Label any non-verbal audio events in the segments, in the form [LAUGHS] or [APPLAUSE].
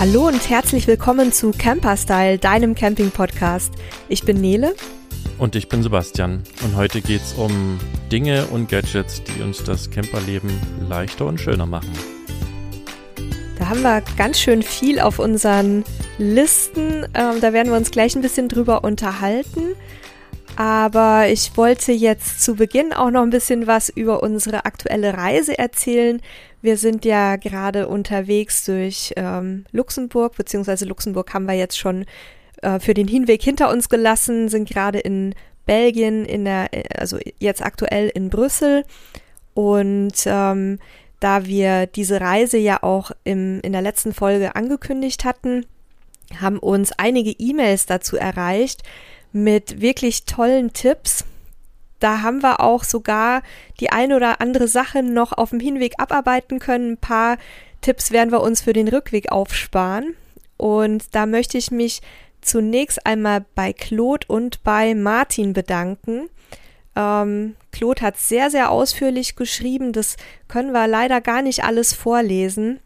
Hallo und herzlich willkommen zu Camper Style, deinem Camping-Podcast. Ich bin Nele. Und ich bin Sebastian. Und heute geht es um Dinge und Gadgets, die uns das Camperleben leichter und schöner machen. Da haben wir ganz schön viel auf unseren Listen. Ähm, da werden wir uns gleich ein bisschen drüber unterhalten. Aber ich wollte jetzt zu Beginn auch noch ein bisschen was über unsere aktuelle Reise erzählen. Wir sind ja gerade unterwegs durch ähm, Luxemburg, beziehungsweise Luxemburg haben wir jetzt schon äh, für den Hinweg hinter uns gelassen, sind gerade in Belgien, in der, also jetzt aktuell in Brüssel. Und ähm, da wir diese Reise ja auch im, in der letzten Folge angekündigt hatten, haben uns einige E-Mails dazu erreicht mit wirklich tollen Tipps da haben wir auch sogar die ein oder andere Sache noch auf dem Hinweg abarbeiten können. Ein paar Tipps werden wir uns für den Rückweg aufsparen. Und da möchte ich mich zunächst einmal bei Claude und bei Martin bedanken. Ähm, Claude hat sehr, sehr ausführlich geschrieben. Das können wir leider gar nicht alles vorlesen.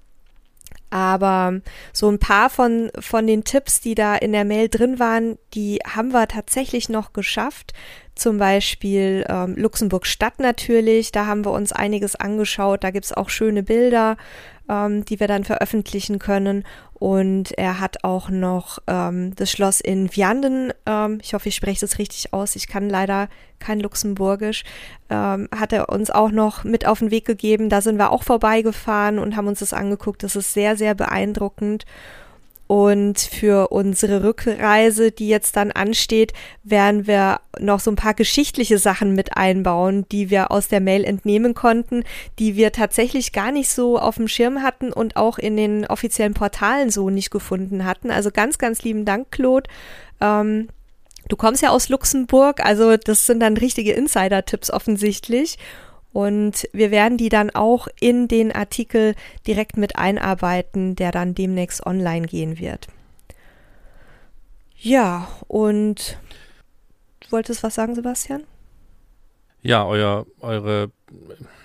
Aber so ein paar von, von den Tipps, die da in der Mail drin waren, die haben wir tatsächlich noch geschafft. Zum Beispiel ähm, Luxemburg Stadt natürlich, da haben wir uns einiges angeschaut. Da gibt es auch schöne Bilder, ähm, die wir dann veröffentlichen können. Und er hat auch noch ähm, das Schloss in Vianden, ähm, ich hoffe, ich spreche das richtig aus, ich kann leider kein Luxemburgisch, ähm, hat er uns auch noch mit auf den Weg gegeben. Da sind wir auch vorbeigefahren und haben uns das angeguckt. Das ist sehr, sehr beeindruckend. Und für unsere Rückreise, die jetzt dann ansteht, werden wir noch so ein paar geschichtliche Sachen mit einbauen, die wir aus der Mail entnehmen konnten, die wir tatsächlich gar nicht so auf dem Schirm hatten und auch in den offiziellen Portalen so nicht gefunden hatten. Also ganz, ganz lieben Dank, Claude. Ähm, du kommst ja aus Luxemburg, also das sind dann richtige Insider-Tipps offensichtlich. Und wir werden die dann auch in den Artikel direkt mit einarbeiten, der dann demnächst online gehen wird. Ja, und du wolltest was sagen, Sebastian? Ja, euer, eure,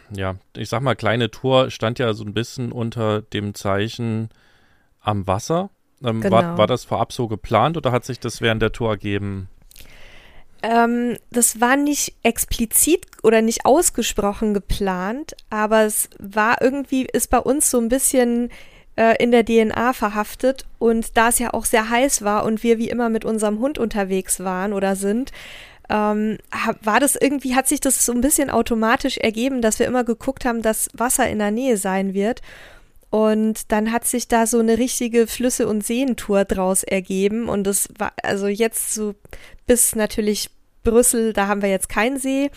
ja, ich sag mal, kleine Tour stand ja so ein bisschen unter dem Zeichen am Wasser. Ähm, genau. war, war das vorab so geplant oder hat sich das während der Tour ergeben? Ähm, das war nicht explizit oder nicht ausgesprochen geplant, aber es war irgendwie, ist bei uns so ein bisschen äh, in der DNA verhaftet und da es ja auch sehr heiß war und wir wie immer mit unserem Hund unterwegs waren oder sind, ähm, war das irgendwie, hat sich das so ein bisschen automatisch ergeben, dass wir immer geguckt haben, dass Wasser in der Nähe sein wird. Und dann hat sich da so eine richtige Flüsse- und Seentour draus ergeben. Und das war also jetzt so bis natürlich Brüssel, da haben wir jetzt keinen See.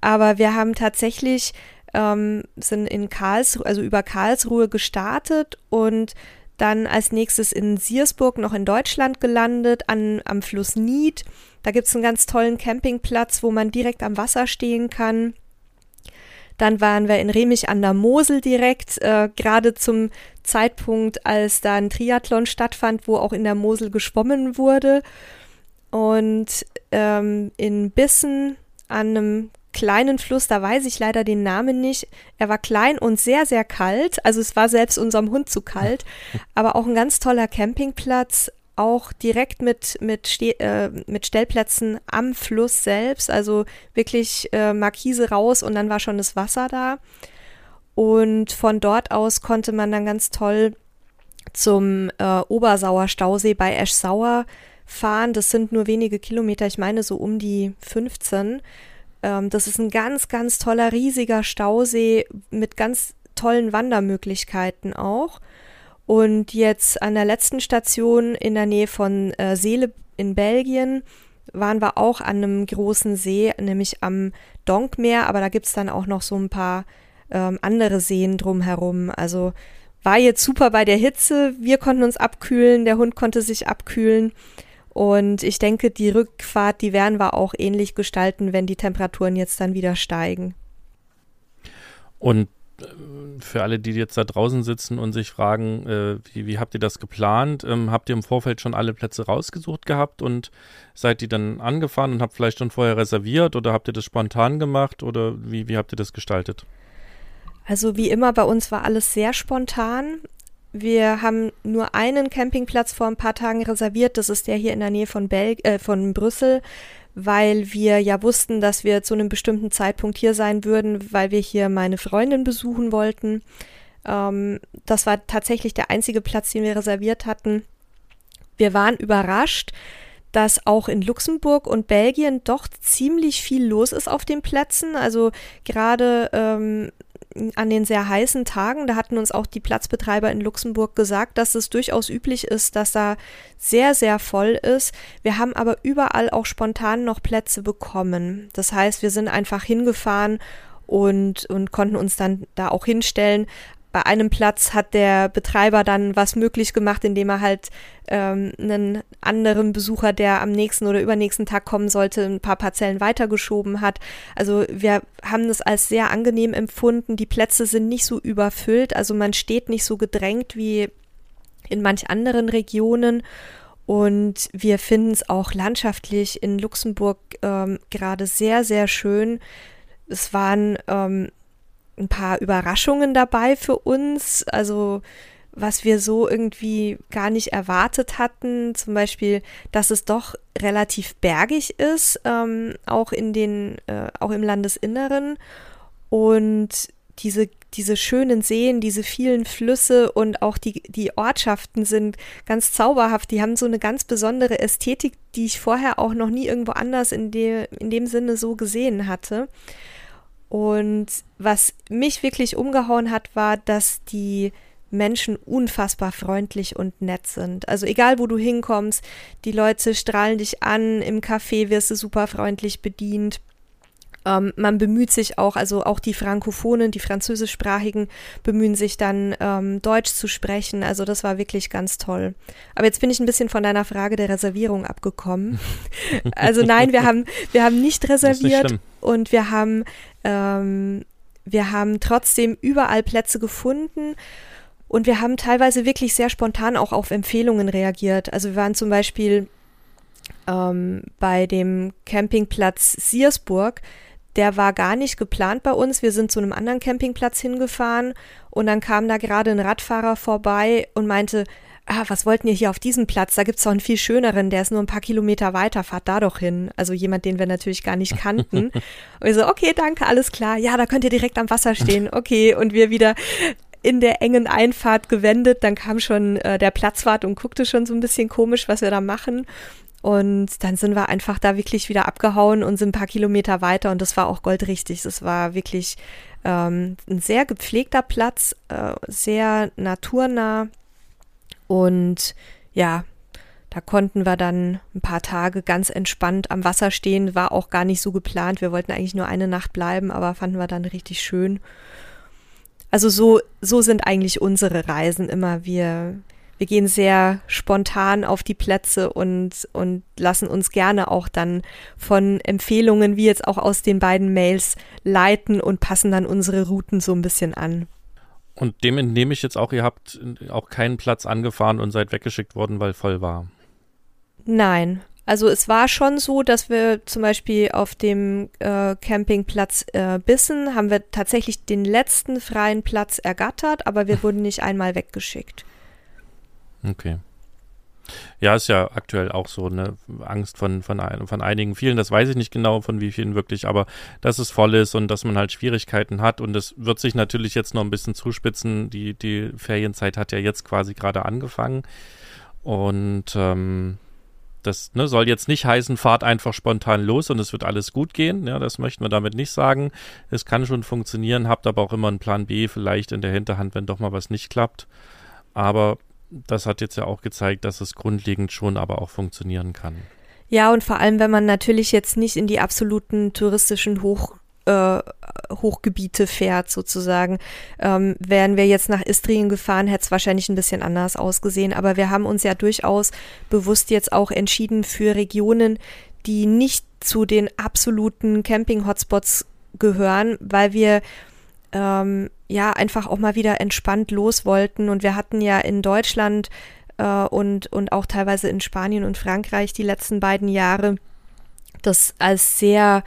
Aber wir haben tatsächlich, ähm, sind in Karlsruhe, also über Karlsruhe gestartet und dann als nächstes in Siersburg noch in Deutschland gelandet, an, am Fluss Nied. Da gibt es einen ganz tollen Campingplatz, wo man direkt am Wasser stehen kann. Dann waren wir in Remich an der Mosel direkt, äh, gerade zum Zeitpunkt, als da ein Triathlon stattfand, wo auch in der Mosel geschwommen wurde. Und ähm, in Bissen an einem kleinen Fluss, da weiß ich leider den Namen nicht. Er war klein und sehr, sehr kalt. Also es war selbst unserem Hund zu kalt. [LAUGHS] Aber auch ein ganz toller Campingplatz auch direkt mit, mit, Ste äh, mit Stellplätzen am Fluss selbst, also wirklich äh, Markise raus und dann war schon das Wasser da. Und von dort aus konnte man dann ganz toll zum äh, Obersauer Stausee bei Eschsauer fahren. Das sind nur wenige Kilometer, ich meine so um die 15. Ähm, das ist ein ganz, ganz toller, riesiger Stausee mit ganz tollen Wandermöglichkeiten auch. Und jetzt an der letzten Station in der Nähe von äh, Seele in Belgien waren wir auch an einem großen See, nämlich am Donkmeer, aber da gibt es dann auch noch so ein paar ähm, andere Seen drumherum. Also war jetzt super bei der Hitze. Wir konnten uns abkühlen, der Hund konnte sich abkühlen. Und ich denke, die Rückfahrt, die werden wir auch ähnlich gestalten, wenn die Temperaturen jetzt dann wieder steigen. Und für alle, die jetzt da draußen sitzen und sich fragen, äh, wie, wie, habt ihr das geplant? Ähm, habt ihr im Vorfeld schon alle Plätze rausgesucht gehabt und seid ihr dann angefahren und habt vielleicht schon vorher reserviert oder habt ihr das spontan gemacht oder wie, wie habt ihr das gestaltet? Also wie immer bei uns war alles sehr spontan. Wir haben nur einen Campingplatz vor ein paar Tagen reserviert. Das ist der hier in der Nähe von, Bel äh, von Brüssel, weil wir ja wussten, dass wir zu einem bestimmten Zeitpunkt hier sein würden, weil wir hier meine Freundin besuchen wollten. Ähm, das war tatsächlich der einzige Platz, den wir reserviert hatten. Wir waren überrascht, dass auch in Luxemburg und Belgien doch ziemlich viel los ist auf den Plätzen. Also gerade ähm, an den sehr heißen Tagen, da hatten uns auch die Platzbetreiber in Luxemburg gesagt, dass es durchaus üblich ist, dass da sehr, sehr voll ist. Wir haben aber überall auch spontan noch Plätze bekommen. Das heißt, wir sind einfach hingefahren und, und konnten uns dann da auch hinstellen bei einem Platz hat der Betreiber dann was möglich gemacht, indem er halt ähm, einen anderen Besucher, der am nächsten oder übernächsten Tag kommen sollte, ein paar Parzellen weitergeschoben hat. Also wir haben das als sehr angenehm empfunden. Die Plätze sind nicht so überfüllt, also man steht nicht so gedrängt wie in manch anderen Regionen. Und wir finden es auch landschaftlich in Luxemburg ähm, gerade sehr, sehr schön. Es waren ähm, ein paar Überraschungen dabei für uns. Also was wir so irgendwie gar nicht erwartet hatten. Zum Beispiel, dass es doch relativ bergig ist, ähm, auch in den, äh, auch im Landesinneren. Und diese, diese schönen Seen, diese vielen Flüsse und auch die, die Ortschaften sind ganz zauberhaft. Die haben so eine ganz besondere Ästhetik, die ich vorher auch noch nie irgendwo anders in, de, in dem Sinne so gesehen hatte. Und was mich wirklich umgehauen hat, war, dass die Menschen unfassbar freundlich und nett sind. Also egal, wo du hinkommst, die Leute strahlen dich an, im Café wirst du super freundlich bedient. Ähm, man bemüht sich auch, also auch die Frankophonen, die französischsprachigen, bemühen sich dann ähm, Deutsch zu sprechen. Also das war wirklich ganz toll. Aber jetzt bin ich ein bisschen von deiner Frage der Reservierung abgekommen. [LAUGHS] also nein, wir haben, wir haben nicht reserviert nicht und wir haben, ähm, wir haben trotzdem überall Plätze gefunden. Und wir haben teilweise wirklich sehr spontan auch auf Empfehlungen reagiert. Also wir waren zum Beispiel ähm, bei dem Campingplatz Siersburg der war gar nicht geplant bei uns. Wir sind zu einem anderen Campingplatz hingefahren und dann kam da gerade ein Radfahrer vorbei und meinte, ah, was wollten ihr hier auf diesem Platz? Da gibt es doch einen viel schöneren, der ist nur ein paar Kilometer weiter, fahrt da doch hin. Also jemand, den wir natürlich gar nicht kannten. [LAUGHS] und wir so, okay, danke, alles klar. Ja, da könnt ihr direkt am Wasser stehen. Okay, und wir wieder in der engen Einfahrt gewendet. Dann kam schon äh, der Platzwart und guckte schon so ein bisschen komisch, was wir da machen. Und dann sind wir einfach da wirklich wieder abgehauen und sind ein paar Kilometer weiter und das war auch goldrichtig. Das war wirklich ähm, ein sehr gepflegter Platz, äh, sehr naturnah und ja, da konnten wir dann ein paar Tage ganz entspannt am Wasser stehen. War auch gar nicht so geplant. Wir wollten eigentlich nur eine Nacht bleiben, aber fanden wir dann richtig schön. Also so, so sind eigentlich unsere Reisen immer. Wir, wir gehen sehr spontan auf die Plätze und, und lassen uns gerne auch dann von Empfehlungen, wie jetzt auch aus den beiden Mails, leiten und passen dann unsere Routen so ein bisschen an. Und dem entnehme ich jetzt auch, ihr habt auch keinen Platz angefahren und seid weggeschickt worden, weil voll war. Nein. Also es war schon so, dass wir zum Beispiel auf dem äh, Campingplatz äh, Bissen haben wir tatsächlich den letzten freien Platz ergattert, aber wir wurden nicht einmal weggeschickt. Okay. Ja, ist ja aktuell auch so eine Angst von, von, von einigen, vielen, das weiß ich nicht genau von wie vielen wirklich, aber dass es voll ist und dass man halt Schwierigkeiten hat und es wird sich natürlich jetzt noch ein bisschen zuspitzen. Die, die Ferienzeit hat ja jetzt quasi gerade angefangen und ähm, das ne, soll jetzt nicht heißen, fahrt einfach spontan los und es wird alles gut gehen. Ja, das möchten wir damit nicht sagen. Es kann schon funktionieren, habt aber auch immer einen Plan B vielleicht in der Hinterhand, wenn doch mal was nicht klappt. Aber das hat jetzt ja auch gezeigt, dass es grundlegend schon aber auch funktionieren kann. Ja, und vor allem, wenn man natürlich jetzt nicht in die absoluten touristischen Hoch, äh, Hochgebiete fährt, sozusagen. Ähm, wären wir jetzt nach Istrien gefahren, hätte es wahrscheinlich ein bisschen anders ausgesehen. Aber wir haben uns ja durchaus bewusst jetzt auch entschieden für Regionen, die nicht zu den absoluten Camping-Hotspots gehören, weil wir ähm, ja einfach auch mal wieder entspannt los wollten. Und wir hatten ja in Deutschland äh, und, und auch teilweise in Spanien und Frankreich die letzten beiden Jahre das als sehr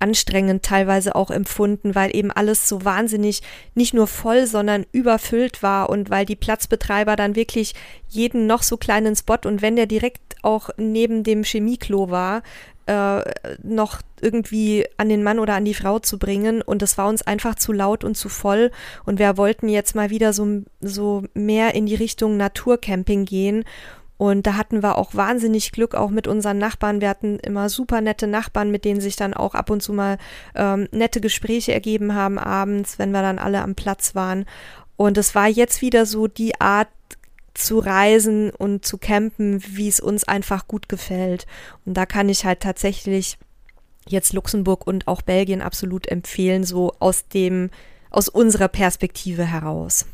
anstrengend teilweise auch empfunden, weil eben alles so wahnsinnig nicht nur voll, sondern überfüllt war und weil die Platzbetreiber dann wirklich jeden noch so kleinen Spot und wenn der direkt auch neben dem Chemieklo war, äh, noch irgendwie an den Mann oder an die Frau zu bringen. Und es war uns einfach zu laut und zu voll. Und wir wollten jetzt mal wieder so, so mehr in die Richtung Naturcamping gehen. Und da hatten wir auch wahnsinnig Glück, auch mit unseren Nachbarn. Wir hatten immer super nette Nachbarn, mit denen sich dann auch ab und zu mal ähm, nette Gespräche ergeben haben abends, wenn wir dann alle am Platz waren. Und es war jetzt wieder so die Art zu reisen und zu campen, wie es uns einfach gut gefällt. Und da kann ich halt tatsächlich jetzt Luxemburg und auch Belgien absolut empfehlen, so aus dem, aus unserer Perspektive heraus.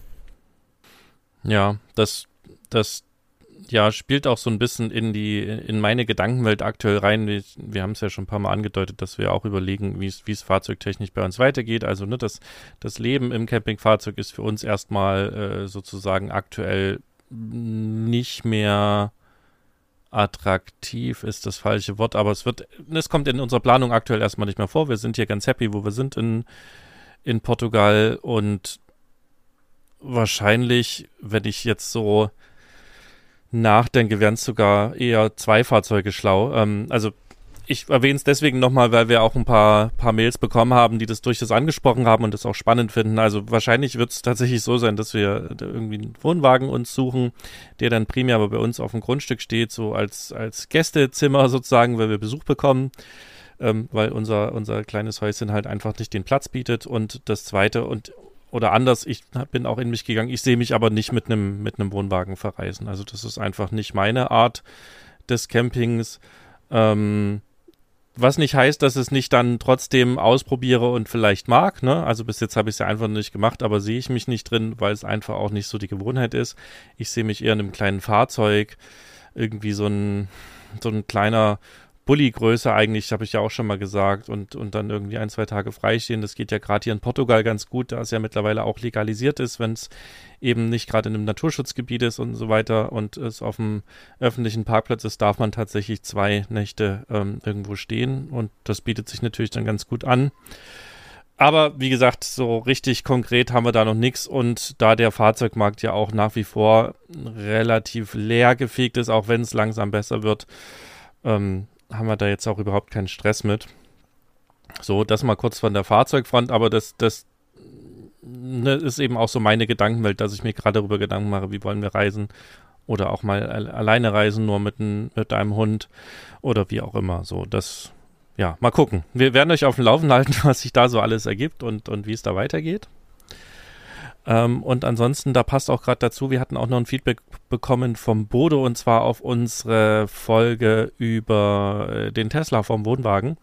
Ja, das, das ja, spielt auch so ein bisschen in die, in meine Gedankenwelt aktuell rein. Wir, wir haben es ja schon ein paar Mal angedeutet, dass wir auch überlegen, wie es fahrzeugtechnisch bei uns weitergeht. Also ne, das, das Leben im Campingfahrzeug ist für uns erstmal äh, sozusagen aktuell nicht mehr attraktiv ist das falsche Wort, aber es wird, es kommt in unserer Planung aktuell erstmal nicht mehr vor. Wir sind hier ganz happy, wo wir sind in, in Portugal und wahrscheinlich, wenn ich jetzt so nachdenke, wären es sogar eher zwei Fahrzeuge schlau. Ähm, also ich erwähne es deswegen nochmal, weil wir auch ein paar, paar Mails bekommen haben, die das durchaus angesprochen haben und das auch spannend finden. Also wahrscheinlich wird es tatsächlich so sein, dass wir irgendwie einen Wohnwagen uns suchen, der dann primär aber bei uns auf dem Grundstück steht, so als, als Gästezimmer sozusagen, weil wir Besuch bekommen. Ähm, weil unser, unser kleines Häuschen halt einfach nicht den Platz bietet. Und das zweite, und oder anders, ich bin auch in mich gegangen, ich sehe mich aber nicht mit einem mit einem Wohnwagen verreisen. Also das ist einfach nicht meine Art des Campings. Ähm, was nicht heißt, dass es nicht dann trotzdem ausprobiere und vielleicht mag. Ne? Also bis jetzt habe ich es ja einfach nicht gemacht, aber sehe ich mich nicht drin, weil es einfach auch nicht so die Gewohnheit ist. Ich sehe mich eher in einem kleinen Fahrzeug, irgendwie so ein, so ein kleiner Bulli-Größe eigentlich, habe ich ja auch schon mal gesagt, und, und dann irgendwie ein, zwei Tage freistehen. Das geht ja gerade hier in Portugal ganz gut, da es ja mittlerweile auch legalisiert ist, wenn es eben nicht gerade in einem Naturschutzgebiet ist und so weiter und es auf dem öffentlichen Parkplatz ist, darf man tatsächlich zwei Nächte ähm, irgendwo stehen und das bietet sich natürlich dann ganz gut an. Aber wie gesagt, so richtig konkret haben wir da noch nichts und da der Fahrzeugmarkt ja auch nach wie vor relativ leer gefegt ist, auch wenn es langsam besser wird, ähm, haben wir da jetzt auch überhaupt keinen Stress mit. So, das mal kurz von der Fahrzeugfront, aber das, das ne, ist eben auch so meine Gedankenwelt, dass ich mir gerade darüber Gedanken mache, wie wollen wir reisen oder auch mal alleine reisen, nur mit, ein, mit einem Hund oder wie auch immer. So, das, ja, mal gucken. Wir werden euch auf dem Laufen halten, [LAUGHS] was sich da so alles ergibt und, und wie es da weitergeht. Ähm, und ansonsten, da passt auch gerade dazu, wir hatten auch noch ein Feedback bekommen vom Bodo und zwar auf unsere Folge über äh, den Tesla vom Wohnwagen.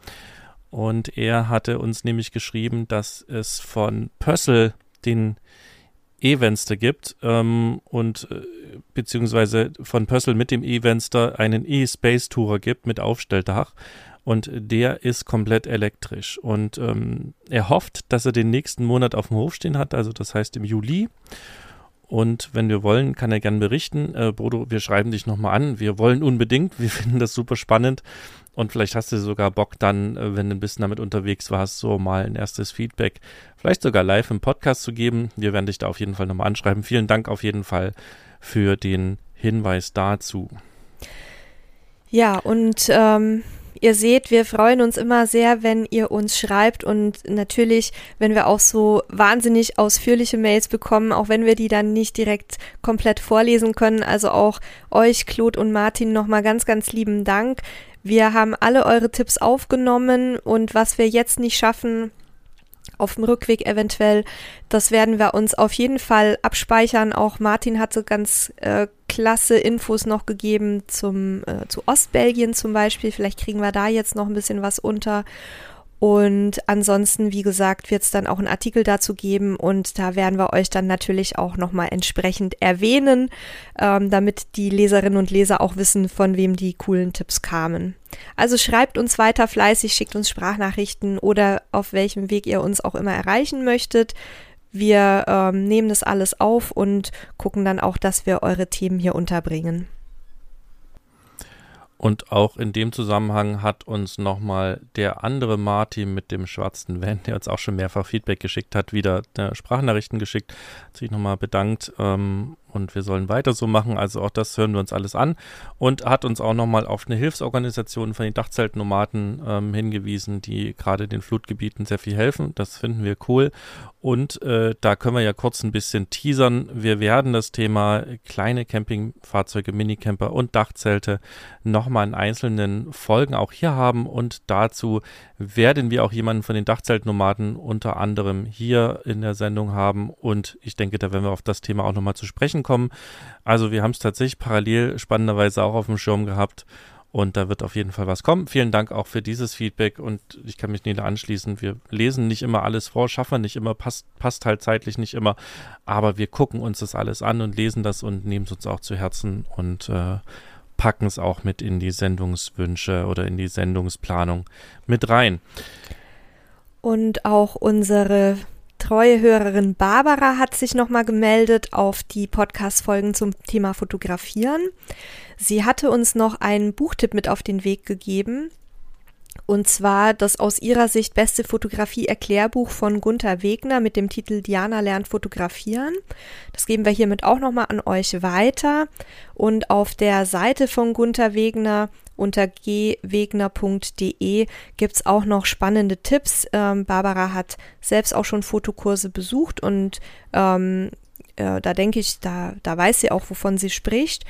Und er hatte uns nämlich geschrieben, dass es von Pössl den E-Venster gibt ähm, und äh, beziehungsweise von Pössl mit dem E-Venster einen E-Space Tourer gibt mit Aufstelldach und der ist komplett elektrisch. Und ähm, er hofft, dass er den nächsten Monat auf dem Hof stehen hat, also das heißt im Juli. Und wenn wir wollen, kann er gern berichten. Äh, Bodo, wir schreiben dich nochmal an. Wir wollen unbedingt. Wir [LAUGHS] finden das super spannend. Und vielleicht hast du sogar Bock dann, äh, wenn du ein bisschen damit unterwegs warst, so mal ein erstes Feedback, vielleicht sogar live im Podcast zu geben. Wir werden dich da auf jeden Fall nochmal anschreiben. Vielen Dank auf jeden Fall für den Hinweis dazu. Ja, und ähm, Ihr seht, wir freuen uns immer sehr, wenn ihr uns schreibt und natürlich, wenn wir auch so wahnsinnig ausführliche Mails bekommen, auch wenn wir die dann nicht direkt komplett vorlesen können. Also auch euch, Claude und Martin, nochmal ganz, ganz lieben Dank. Wir haben alle eure Tipps aufgenommen und was wir jetzt nicht schaffen, auf dem Rückweg eventuell. Das werden wir uns auf jeden Fall abspeichern. Auch Martin hatte ganz äh, klasse Infos noch gegeben zum, äh, zu Ostbelgien zum Beispiel. Vielleicht kriegen wir da jetzt noch ein bisschen was unter. Und ansonsten, wie gesagt, wird es dann auch einen Artikel dazu geben und da werden wir euch dann natürlich auch nochmal entsprechend erwähnen, ähm, damit die Leserinnen und Leser auch wissen, von wem die coolen Tipps kamen. Also schreibt uns weiter fleißig, schickt uns Sprachnachrichten oder auf welchem Weg ihr uns auch immer erreichen möchtet. Wir ähm, nehmen das alles auf und gucken dann auch, dass wir eure Themen hier unterbringen. Und auch in dem Zusammenhang hat uns nochmal der andere Martin mit dem schwarzen Van, der uns auch schon mehrfach Feedback geschickt hat, wieder äh, Sprachnachrichten geschickt, sich nochmal bedankt ähm, und wir sollen weiter so machen. Also auch das hören wir uns alles an und hat uns auch nochmal auf eine Hilfsorganisation von den Dachzeltnomaden ähm, hingewiesen, die gerade den Flutgebieten sehr viel helfen. Das finden wir cool. Und äh, da können wir ja kurz ein bisschen teasern. Wir werden das Thema kleine Campingfahrzeuge, Minicamper und Dachzelte nochmal in einzelnen Folgen auch hier haben. Und dazu werden wir auch jemanden von den Dachzeltnomaden unter anderem hier in der Sendung haben. Und ich denke, da werden wir auf das Thema auch nochmal zu sprechen kommen. Also wir haben es tatsächlich parallel spannenderweise auch auf dem Schirm gehabt. Und da wird auf jeden Fall was kommen. Vielen Dank auch für dieses Feedback und ich kann mich Nele anschließen. Wir lesen nicht immer alles vor, schaffen nicht immer, passt, passt halt zeitlich nicht immer, aber wir gucken uns das alles an und lesen das und nehmen es uns auch zu Herzen und äh, packen es auch mit in die Sendungswünsche oder in die Sendungsplanung mit rein. Und auch unsere treue Hörerin Barbara hat sich nochmal gemeldet auf die Podcast-Folgen zum Thema Fotografieren. Sie hatte uns noch einen Buchtipp mit auf den Weg gegeben. Und zwar das aus ihrer Sicht beste Fotografie-Erklärbuch von Gunther Wegner mit dem Titel Diana lernt fotografieren. Das geben wir hiermit auch nochmal an euch weiter. Und auf der Seite von Gunther Wegner unter gwegner.de gibt es auch noch spannende Tipps. Ähm, Barbara hat selbst auch schon Fotokurse besucht und ähm, äh, da denke ich, da, da weiß sie auch, wovon sie spricht.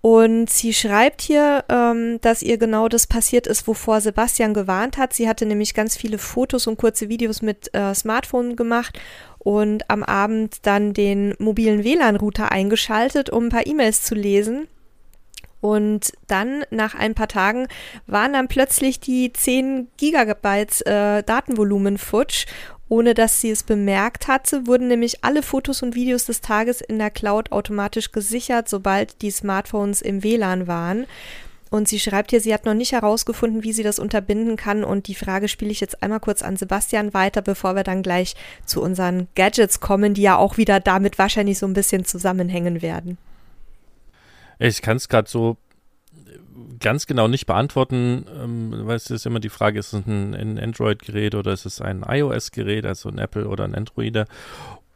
Und sie schreibt hier, ähm, dass ihr genau das passiert ist, wovor Sebastian gewarnt hat. Sie hatte nämlich ganz viele Fotos und kurze Videos mit äh, Smartphone gemacht und am Abend dann den mobilen WLAN-Router eingeschaltet, um ein paar E-Mails zu lesen. Und dann nach ein paar Tagen waren dann plötzlich die 10 Gigabyte äh, Datenvolumen futsch ohne dass sie es bemerkt hatte, wurden nämlich alle Fotos und Videos des Tages in der Cloud automatisch gesichert, sobald die Smartphones im WLAN waren. Und sie schreibt hier, sie hat noch nicht herausgefunden, wie sie das unterbinden kann. Und die Frage spiele ich jetzt einmal kurz an Sebastian weiter, bevor wir dann gleich zu unseren Gadgets kommen, die ja auch wieder damit wahrscheinlich so ein bisschen zusammenhängen werden. Ich kann es gerade so ganz genau nicht beantworten, ähm, weil es ist immer die Frage, ist es ein, Android-Gerät oder ist es ein iOS-Gerät, also ein Apple oder ein Android.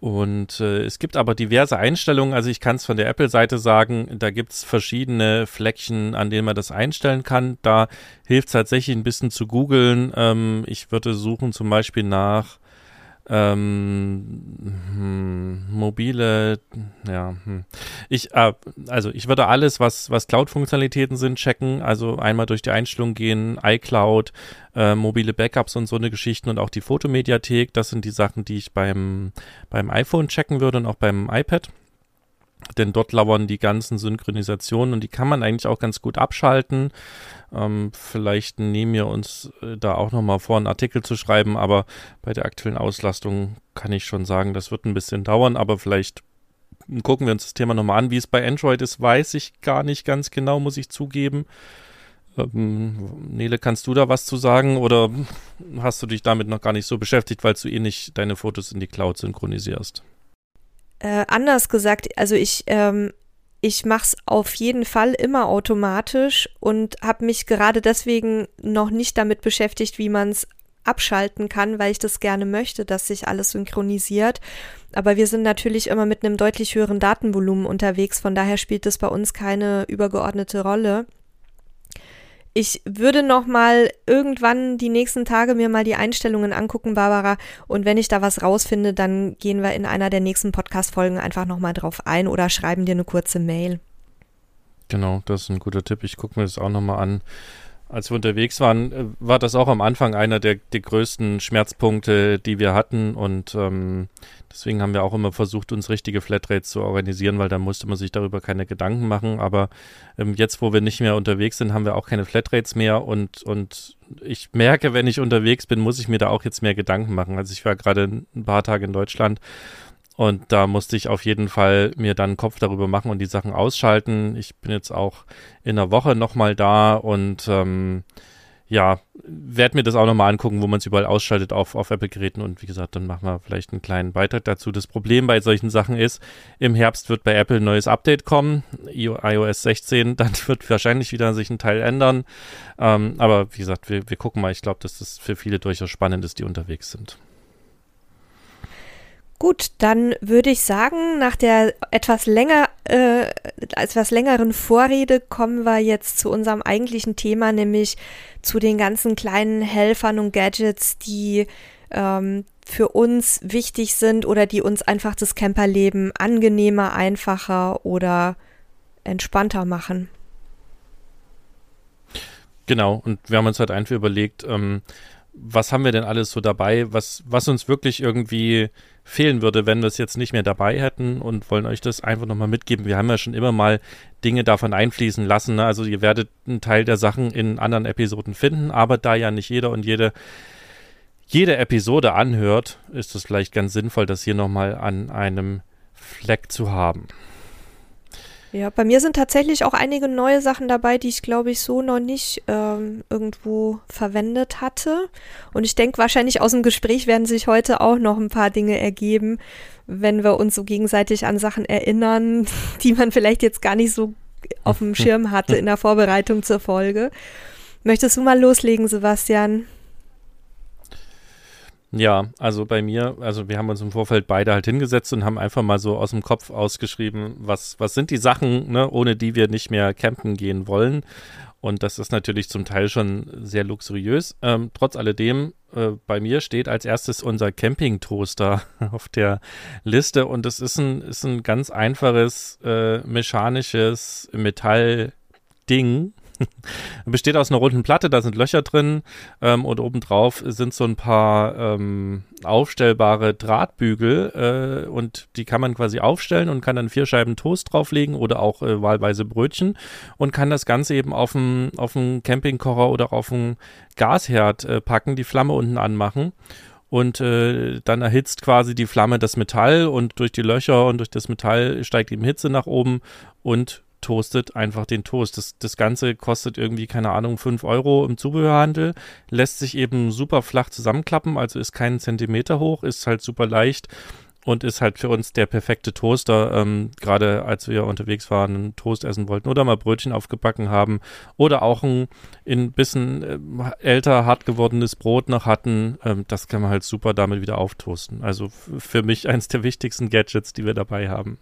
Und äh, es gibt aber diverse Einstellungen. Also ich kann es von der Apple-Seite sagen, da gibt es verschiedene Fleckchen, an denen man das einstellen kann. Da hilft es tatsächlich ein bisschen zu googeln. Ähm, ich würde suchen zum Beispiel nach ähm, hm, mobile, ja, hm. ich, äh, also ich würde alles, was, was Cloud-Funktionalitäten sind, checken. Also einmal durch die Einstellung gehen, iCloud, äh, mobile Backups und so eine Geschichten und auch die Fotomediathek. Das sind die Sachen, die ich beim, beim iPhone checken würde und auch beim iPad. Denn dort lauern die ganzen Synchronisationen und die kann man eigentlich auch ganz gut abschalten. Ähm, vielleicht nehmen wir uns äh, da auch nochmal vor, einen Artikel zu schreiben, aber bei der aktuellen Auslastung kann ich schon sagen, das wird ein bisschen dauern, aber vielleicht gucken wir uns das Thema nochmal an. Wie es bei Android ist, weiß ich gar nicht ganz genau, muss ich zugeben. Ähm, Nele, kannst du da was zu sagen oder hast du dich damit noch gar nicht so beschäftigt, weil du eh nicht deine Fotos in die Cloud synchronisierst? Äh, anders gesagt, also ich ähm, ich mache es auf jeden Fall immer automatisch und habe mich gerade deswegen noch nicht damit beschäftigt, wie man es abschalten kann, weil ich das gerne möchte, dass sich alles synchronisiert. Aber wir sind natürlich immer mit einem deutlich höheren Datenvolumen unterwegs, von daher spielt das bei uns keine übergeordnete Rolle. Ich würde noch mal irgendwann die nächsten Tage mir mal die Einstellungen angucken, Barbara. Und wenn ich da was rausfinde, dann gehen wir in einer der nächsten Podcast-Folgen einfach noch mal drauf ein oder schreiben dir eine kurze Mail. Genau, das ist ein guter Tipp. Ich gucke mir das auch noch mal an als wir unterwegs waren, äh, war das auch am Anfang einer der, der größten Schmerzpunkte, die wir hatten. Und ähm, deswegen haben wir auch immer versucht, uns richtige Flatrates zu organisieren, weil da musste man sich darüber keine Gedanken machen. Aber ähm, jetzt, wo wir nicht mehr unterwegs sind, haben wir auch keine Flatrates mehr. Und, und ich merke, wenn ich unterwegs bin, muss ich mir da auch jetzt mehr Gedanken machen. Also ich war gerade ein paar Tage in Deutschland und da musste ich auf jeden Fall mir dann einen Kopf darüber machen und die Sachen ausschalten. Ich bin jetzt auch in einer Woche nochmal da und ähm, ja, werde mir das auch nochmal angucken, wo man es überall ausschaltet auf, auf Apple-Geräten und wie gesagt, dann machen wir vielleicht einen kleinen Beitrag dazu. Das Problem bei solchen Sachen ist, im Herbst wird bei Apple ein neues Update kommen, iOS 16, [LAUGHS] dann wird wahrscheinlich wieder sich ein Teil ändern. Ähm, aber wie gesagt, wir, wir gucken mal. Ich glaube, dass das für viele durchaus spannend ist, die unterwegs sind. Gut, dann würde ich sagen, nach der etwas länger, äh, etwas längeren Vorrede kommen wir jetzt zu unserem eigentlichen Thema, nämlich zu den ganzen kleinen Helfern und Gadgets, die ähm, für uns wichtig sind oder die uns einfach das Camperleben angenehmer, einfacher oder entspannter machen. Genau, und wir haben uns halt einfach überlegt, ähm, was haben wir denn alles so dabei, was, was uns wirklich irgendwie fehlen würde, wenn wir es jetzt nicht mehr dabei hätten und wollen euch das einfach nochmal mitgeben. Wir haben ja schon immer mal Dinge davon einfließen lassen. Ne? Also ihr werdet einen Teil der Sachen in anderen Episoden finden, aber da ja nicht jeder und jede jede Episode anhört, ist es vielleicht ganz sinnvoll, das hier nochmal an einem Fleck zu haben. Ja, bei mir sind tatsächlich auch einige neue Sachen dabei, die ich glaube ich so noch nicht ähm, irgendwo verwendet hatte. Und ich denke, wahrscheinlich aus dem Gespräch werden sich heute auch noch ein paar Dinge ergeben, wenn wir uns so gegenseitig an Sachen erinnern, [LAUGHS] die man vielleicht jetzt gar nicht so auf dem [LAUGHS] Schirm hatte in der Vorbereitung zur Folge. Möchtest du mal loslegen, Sebastian? Ja, also bei mir, also wir haben uns im Vorfeld beide halt hingesetzt und haben einfach mal so aus dem Kopf ausgeschrieben, was, was sind die Sachen, ne, ohne die wir nicht mehr campen gehen wollen. Und das ist natürlich zum Teil schon sehr luxuriös. Ähm, trotz alledem, äh, bei mir steht als erstes unser Camping-Toaster [LAUGHS] auf der Liste und das ist ein, ist ein ganz einfaches äh, mechanisches Metall-Ding, [LAUGHS] Besteht aus einer runden Platte, da sind Löcher drin ähm, und obendrauf sind so ein paar ähm, aufstellbare Drahtbügel äh, und die kann man quasi aufstellen und kann dann vier Scheiben Toast drauflegen oder auch äh, wahlweise Brötchen und kann das Ganze eben auf auf Campingkocher oder auf einen Gasherd äh, packen, die Flamme unten anmachen und äh, dann erhitzt quasi die Flamme das Metall und durch die Löcher und durch das Metall steigt eben Hitze nach oben und toastet einfach den Toast. Das, das Ganze kostet irgendwie, keine Ahnung, 5 Euro im Zubehörhandel, lässt sich eben super flach zusammenklappen, also ist keinen Zentimeter hoch, ist halt super leicht und ist halt für uns der perfekte Toaster, ähm, gerade als wir unterwegs waren, einen Toast essen wollten oder mal Brötchen aufgebacken haben oder auch ein ein bisschen äh, älter, hart gewordenes Brot noch hatten, ähm, das kann man halt super damit wieder auftoasten. Also für mich eins der wichtigsten Gadgets, die wir dabei haben.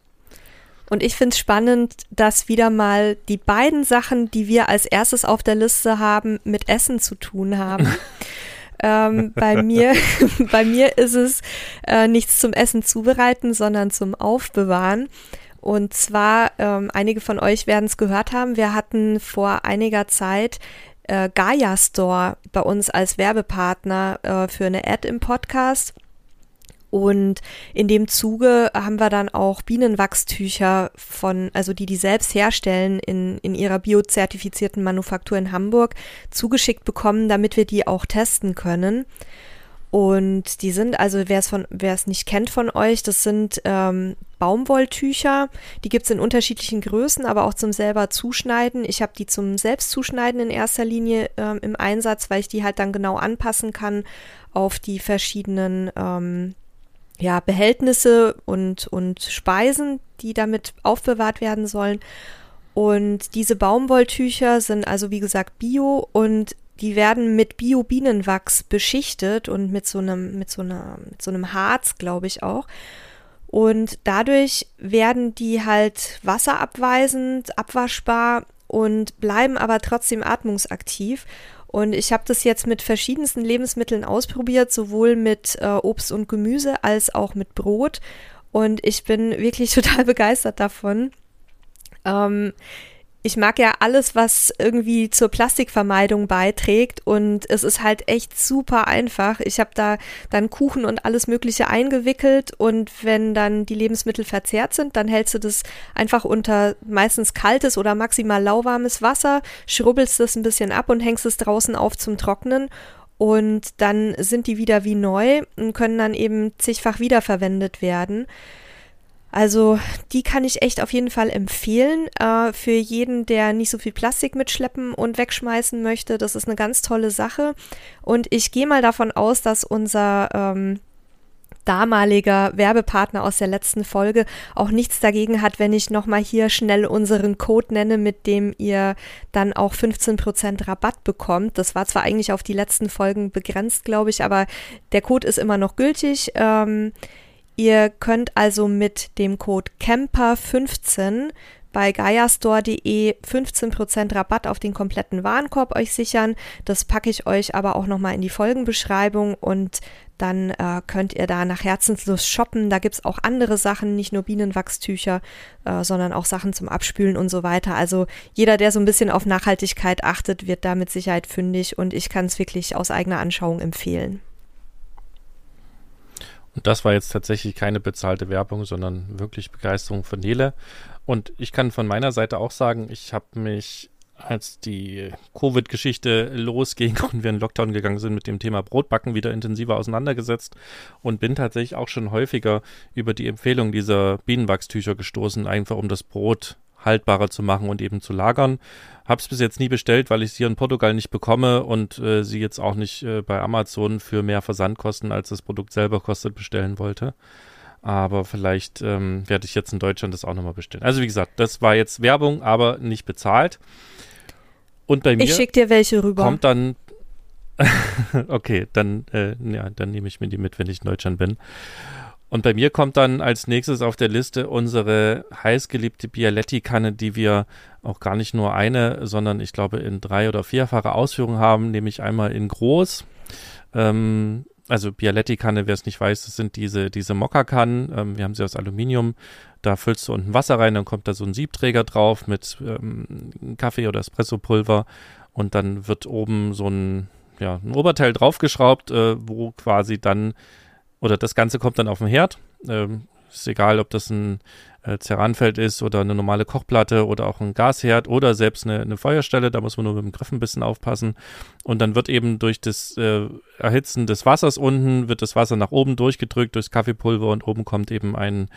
Und ich finde es spannend, dass wieder mal die beiden Sachen, die wir als erstes auf der Liste haben, mit Essen zu tun haben. [LAUGHS] ähm, bei mir, [LAUGHS] bei mir ist es äh, nichts zum Essen zubereiten, sondern zum Aufbewahren. Und zwar, ähm, einige von euch werden es gehört haben, wir hatten vor einiger Zeit äh, Gaia Store bei uns als Werbepartner äh, für eine Ad im Podcast. Und in dem Zuge haben wir dann auch Bienenwachstücher von, also die die selbst herstellen in, in ihrer biozertifizierten Manufaktur in Hamburg zugeschickt bekommen, damit wir die auch testen können. Und die sind, also wer es von, wer es nicht kennt von euch, das sind ähm, Baumwolltücher. Die gibt's in unterschiedlichen Größen, aber auch zum selber Zuschneiden. Ich habe die zum Selbstzuschneiden in erster Linie ähm, im Einsatz, weil ich die halt dann genau anpassen kann auf die verschiedenen ähm, ja, Behältnisse und, und Speisen, die damit aufbewahrt werden sollen. Und diese Baumwolltücher sind also wie gesagt bio und die werden mit Bio-Bienenwachs beschichtet und mit so einem, mit so einer, mit so einem Harz, glaube ich auch. Und dadurch werden die halt wasserabweisend, abwaschbar und bleiben aber trotzdem atmungsaktiv. Und ich habe das jetzt mit verschiedensten Lebensmitteln ausprobiert, sowohl mit äh, Obst und Gemüse als auch mit Brot. Und ich bin wirklich [LAUGHS] total begeistert davon. Ähm, ich mag ja alles, was irgendwie zur Plastikvermeidung beiträgt und es ist halt echt super einfach. Ich habe da dann Kuchen und alles Mögliche eingewickelt und wenn dann die Lebensmittel verzehrt sind, dann hältst du das einfach unter meistens kaltes oder maximal lauwarmes Wasser, schrubbelst das ein bisschen ab und hängst es draußen auf zum Trocknen und dann sind die wieder wie neu und können dann eben zigfach wiederverwendet werden. Also die kann ich echt auf jeden Fall empfehlen äh, für jeden, der nicht so viel Plastik mitschleppen und wegschmeißen möchte. Das ist eine ganz tolle Sache. Und ich gehe mal davon aus, dass unser ähm, damaliger Werbepartner aus der letzten Folge auch nichts dagegen hat, wenn ich nochmal hier schnell unseren Code nenne, mit dem ihr dann auch 15% Rabatt bekommt. Das war zwar eigentlich auf die letzten Folgen begrenzt, glaube ich, aber der Code ist immer noch gültig. Ähm, Ihr könnt also mit dem Code CAMPER15 bei gaiastore.de 15% Rabatt auf den kompletten Warenkorb euch sichern. Das packe ich euch aber auch nochmal in die Folgenbeschreibung und dann äh, könnt ihr da nach Herzenslust shoppen. Da gibt es auch andere Sachen, nicht nur Bienenwachstücher, äh, sondern auch Sachen zum Abspülen und so weiter. Also jeder, der so ein bisschen auf Nachhaltigkeit achtet, wird da mit Sicherheit fündig und ich kann es wirklich aus eigener Anschauung empfehlen. Und das war jetzt tatsächlich keine bezahlte Werbung, sondern wirklich Begeisterung von Nele. Und ich kann von meiner Seite auch sagen, ich habe mich, als die Covid-Geschichte losging [LAUGHS] und wir in Lockdown gegangen sind, mit dem Thema Brotbacken wieder intensiver auseinandergesetzt und bin tatsächlich auch schon häufiger über die Empfehlung dieser Bienenwachstücher gestoßen, einfach um das Brot haltbarer zu machen und eben zu lagern. Habe es bis jetzt nie bestellt, weil ich es hier in Portugal nicht bekomme und äh, sie jetzt auch nicht äh, bei Amazon für mehr Versandkosten, als das Produkt selber kostet, bestellen wollte. Aber vielleicht ähm, werde ich jetzt in Deutschland das auch nochmal bestellen. Also wie gesagt, das war jetzt Werbung, aber nicht bezahlt. Und bei mir ich schick dir welche rüber. kommt dann [LAUGHS] okay, dann, äh, ja, dann nehme ich mir die mit, wenn ich in Deutschland bin. Und bei mir kommt dann als nächstes auf der Liste unsere heißgeliebte Bialetti-Kanne, die wir auch gar nicht nur eine, sondern ich glaube in drei oder vierfache Ausführung haben, nämlich einmal in groß. Ähm, also Bialetti-Kanne, wer es nicht weiß, das sind diese, diese Mokka-Kannen. Ähm, wir haben sie aus Aluminium. Da füllst du unten Wasser rein, dann kommt da so ein Siebträger drauf mit ähm, Kaffee oder Espressopulver und dann wird oben so ein, ja, ein Oberteil draufgeschraubt, äh, wo quasi dann oder das Ganze kommt dann auf den Herd. Ähm, ist egal, ob das ein äh, Ceranfeld ist oder eine normale Kochplatte oder auch ein Gasherd oder selbst eine, eine, Feuerstelle. Da muss man nur mit dem Griff ein bisschen aufpassen. Und dann wird eben durch das äh, Erhitzen des Wassers unten, wird das Wasser nach oben durchgedrückt durchs Kaffeepulver und oben kommt eben ein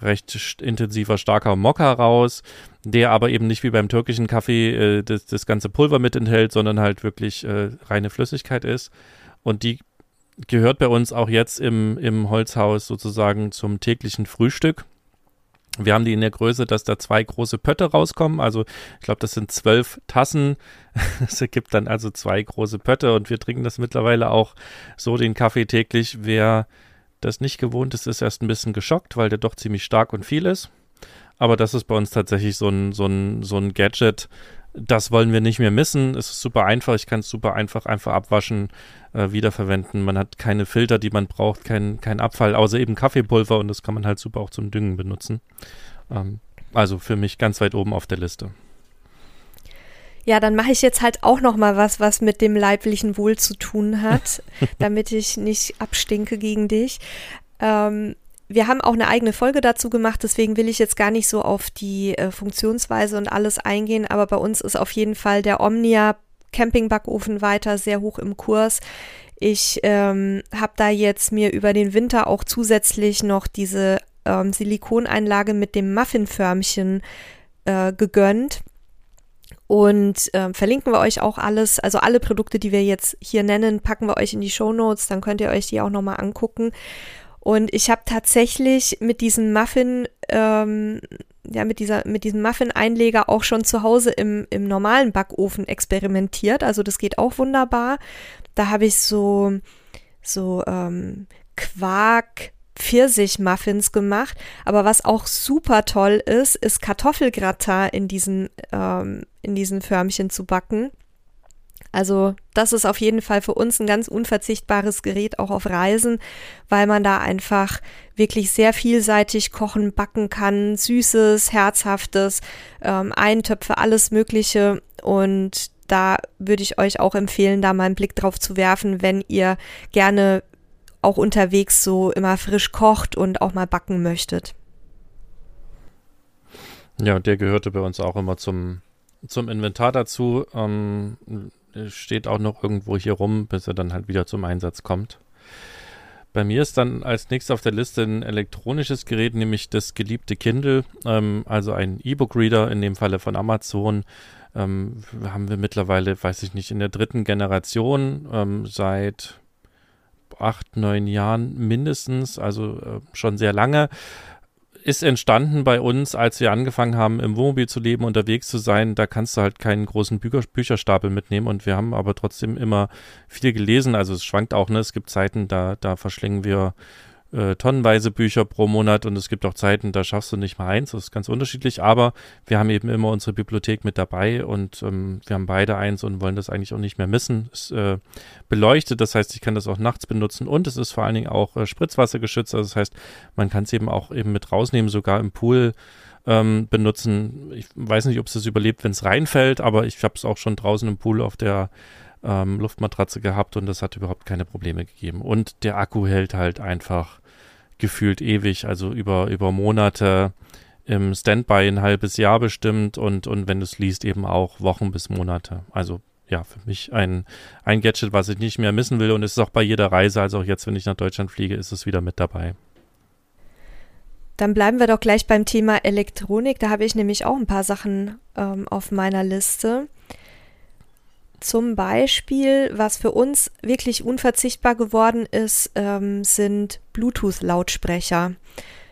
recht intensiver, starker Mokka raus, der aber eben nicht wie beim türkischen Kaffee äh, das, das ganze Pulver mit enthält, sondern halt wirklich äh, reine Flüssigkeit ist. Und die gehört bei uns auch jetzt im, im Holzhaus sozusagen zum täglichen Frühstück. Wir haben die in der Größe, dass da zwei große Pötte rauskommen. Also ich glaube, das sind zwölf Tassen. [LAUGHS] Es ergibt dann also zwei große Pötte und wir trinken das mittlerweile auch so den Kaffee täglich. Wer das nicht gewohnt ist, ist erst ein bisschen geschockt, weil der doch ziemlich stark und viel ist. Aber das ist bei uns tatsächlich so ein, so ein, so ein Gadget, das wollen wir nicht mehr missen. Es ist super einfach. Ich kann es super einfach einfach abwaschen, äh, wiederverwenden. Man hat keine Filter, die man braucht, kein, kein Abfall, außer eben Kaffeepulver und das kann man halt super auch zum Düngen benutzen. Ähm, also für mich ganz weit oben auf der Liste. Ja, dann mache ich jetzt halt auch noch mal was, was mit dem leiblichen Wohl zu tun hat, [LAUGHS] damit ich nicht abstinke gegen dich. Ähm, wir haben auch eine eigene Folge dazu gemacht, deswegen will ich jetzt gar nicht so auf die äh, Funktionsweise und alles eingehen, aber bei uns ist auf jeden Fall der Omnia Campingbackofen weiter sehr hoch im Kurs. Ich ähm, habe da jetzt mir über den Winter auch zusätzlich noch diese ähm, Silikoneinlage mit dem Muffinförmchen äh, gegönnt. Und äh, verlinken wir euch auch alles, also alle Produkte, die wir jetzt hier nennen, packen wir euch in die Show Notes, dann könnt ihr euch die auch nochmal angucken. Und ich habe tatsächlich mit diesem Muffin, ähm, ja, mit dieser, mit diesem Muffin-Einleger auch schon zu Hause im, im normalen Backofen experimentiert. Also das geht auch wunderbar. Da habe ich so, so ähm, Quark, Pfirsich-Muffins gemacht. Aber was auch super toll ist, ist Kartoffelgratin in diesen, ähm, in diesen Förmchen zu backen. Also das ist auf jeden Fall für uns ein ganz unverzichtbares Gerät, auch auf Reisen, weil man da einfach wirklich sehr vielseitig kochen, backen kann, süßes, herzhaftes, ähm, Eintöpfe, alles Mögliche. Und da würde ich euch auch empfehlen, da mal einen Blick drauf zu werfen, wenn ihr gerne auch unterwegs so immer frisch kocht und auch mal backen möchtet. Ja, der gehörte bei uns auch immer zum, zum Inventar dazu. Ähm, steht auch noch irgendwo hier rum, bis er dann halt wieder zum Einsatz kommt. Bei mir ist dann als nächstes auf der Liste ein elektronisches Gerät, nämlich das geliebte Kindle, ähm, also ein E-Book-Reader, in dem Falle von Amazon. Ähm, haben wir mittlerweile, weiß ich nicht, in der dritten Generation ähm, seit acht, neun Jahren mindestens, also äh, schon sehr lange ist entstanden bei uns, als wir angefangen haben, im Wohnmobil zu leben, unterwegs zu sein. Da kannst du halt keinen großen Bücher, Bücherstapel mitnehmen und wir haben aber trotzdem immer viel gelesen. Also es schwankt auch, ne? Es gibt Zeiten, da, da verschlingen wir äh, tonnenweise Bücher pro Monat und es gibt auch Zeiten, da schaffst du nicht mal eins. Das ist ganz unterschiedlich, aber wir haben eben immer unsere Bibliothek mit dabei und ähm, wir haben beide eins und wollen das eigentlich auch nicht mehr missen. Es äh, beleuchtet, das heißt, ich kann das auch nachts benutzen und es ist vor allen Dingen auch äh, Spritzwassergeschützt. Also das heißt, man kann es eben auch eben mit rausnehmen, sogar im Pool ähm, benutzen. Ich weiß nicht, ob es das überlebt, wenn es reinfällt, aber ich habe es auch schon draußen im Pool auf der ähm, Luftmatratze gehabt und das hat überhaupt keine Probleme gegeben. Und der Akku hält halt einfach gefühlt ewig, also über, über Monate im Standby ein halbes Jahr bestimmt und, und wenn du es liest, eben auch Wochen bis Monate. Also ja, für mich ein, ein Gadget, was ich nicht mehr missen will und es ist auch bei jeder Reise, also auch jetzt, wenn ich nach Deutschland fliege, ist es wieder mit dabei. Dann bleiben wir doch gleich beim Thema Elektronik. Da habe ich nämlich auch ein paar Sachen ähm, auf meiner Liste. Zum Beispiel, was für uns wirklich unverzichtbar geworden ist, ähm, sind Bluetooth-Lautsprecher.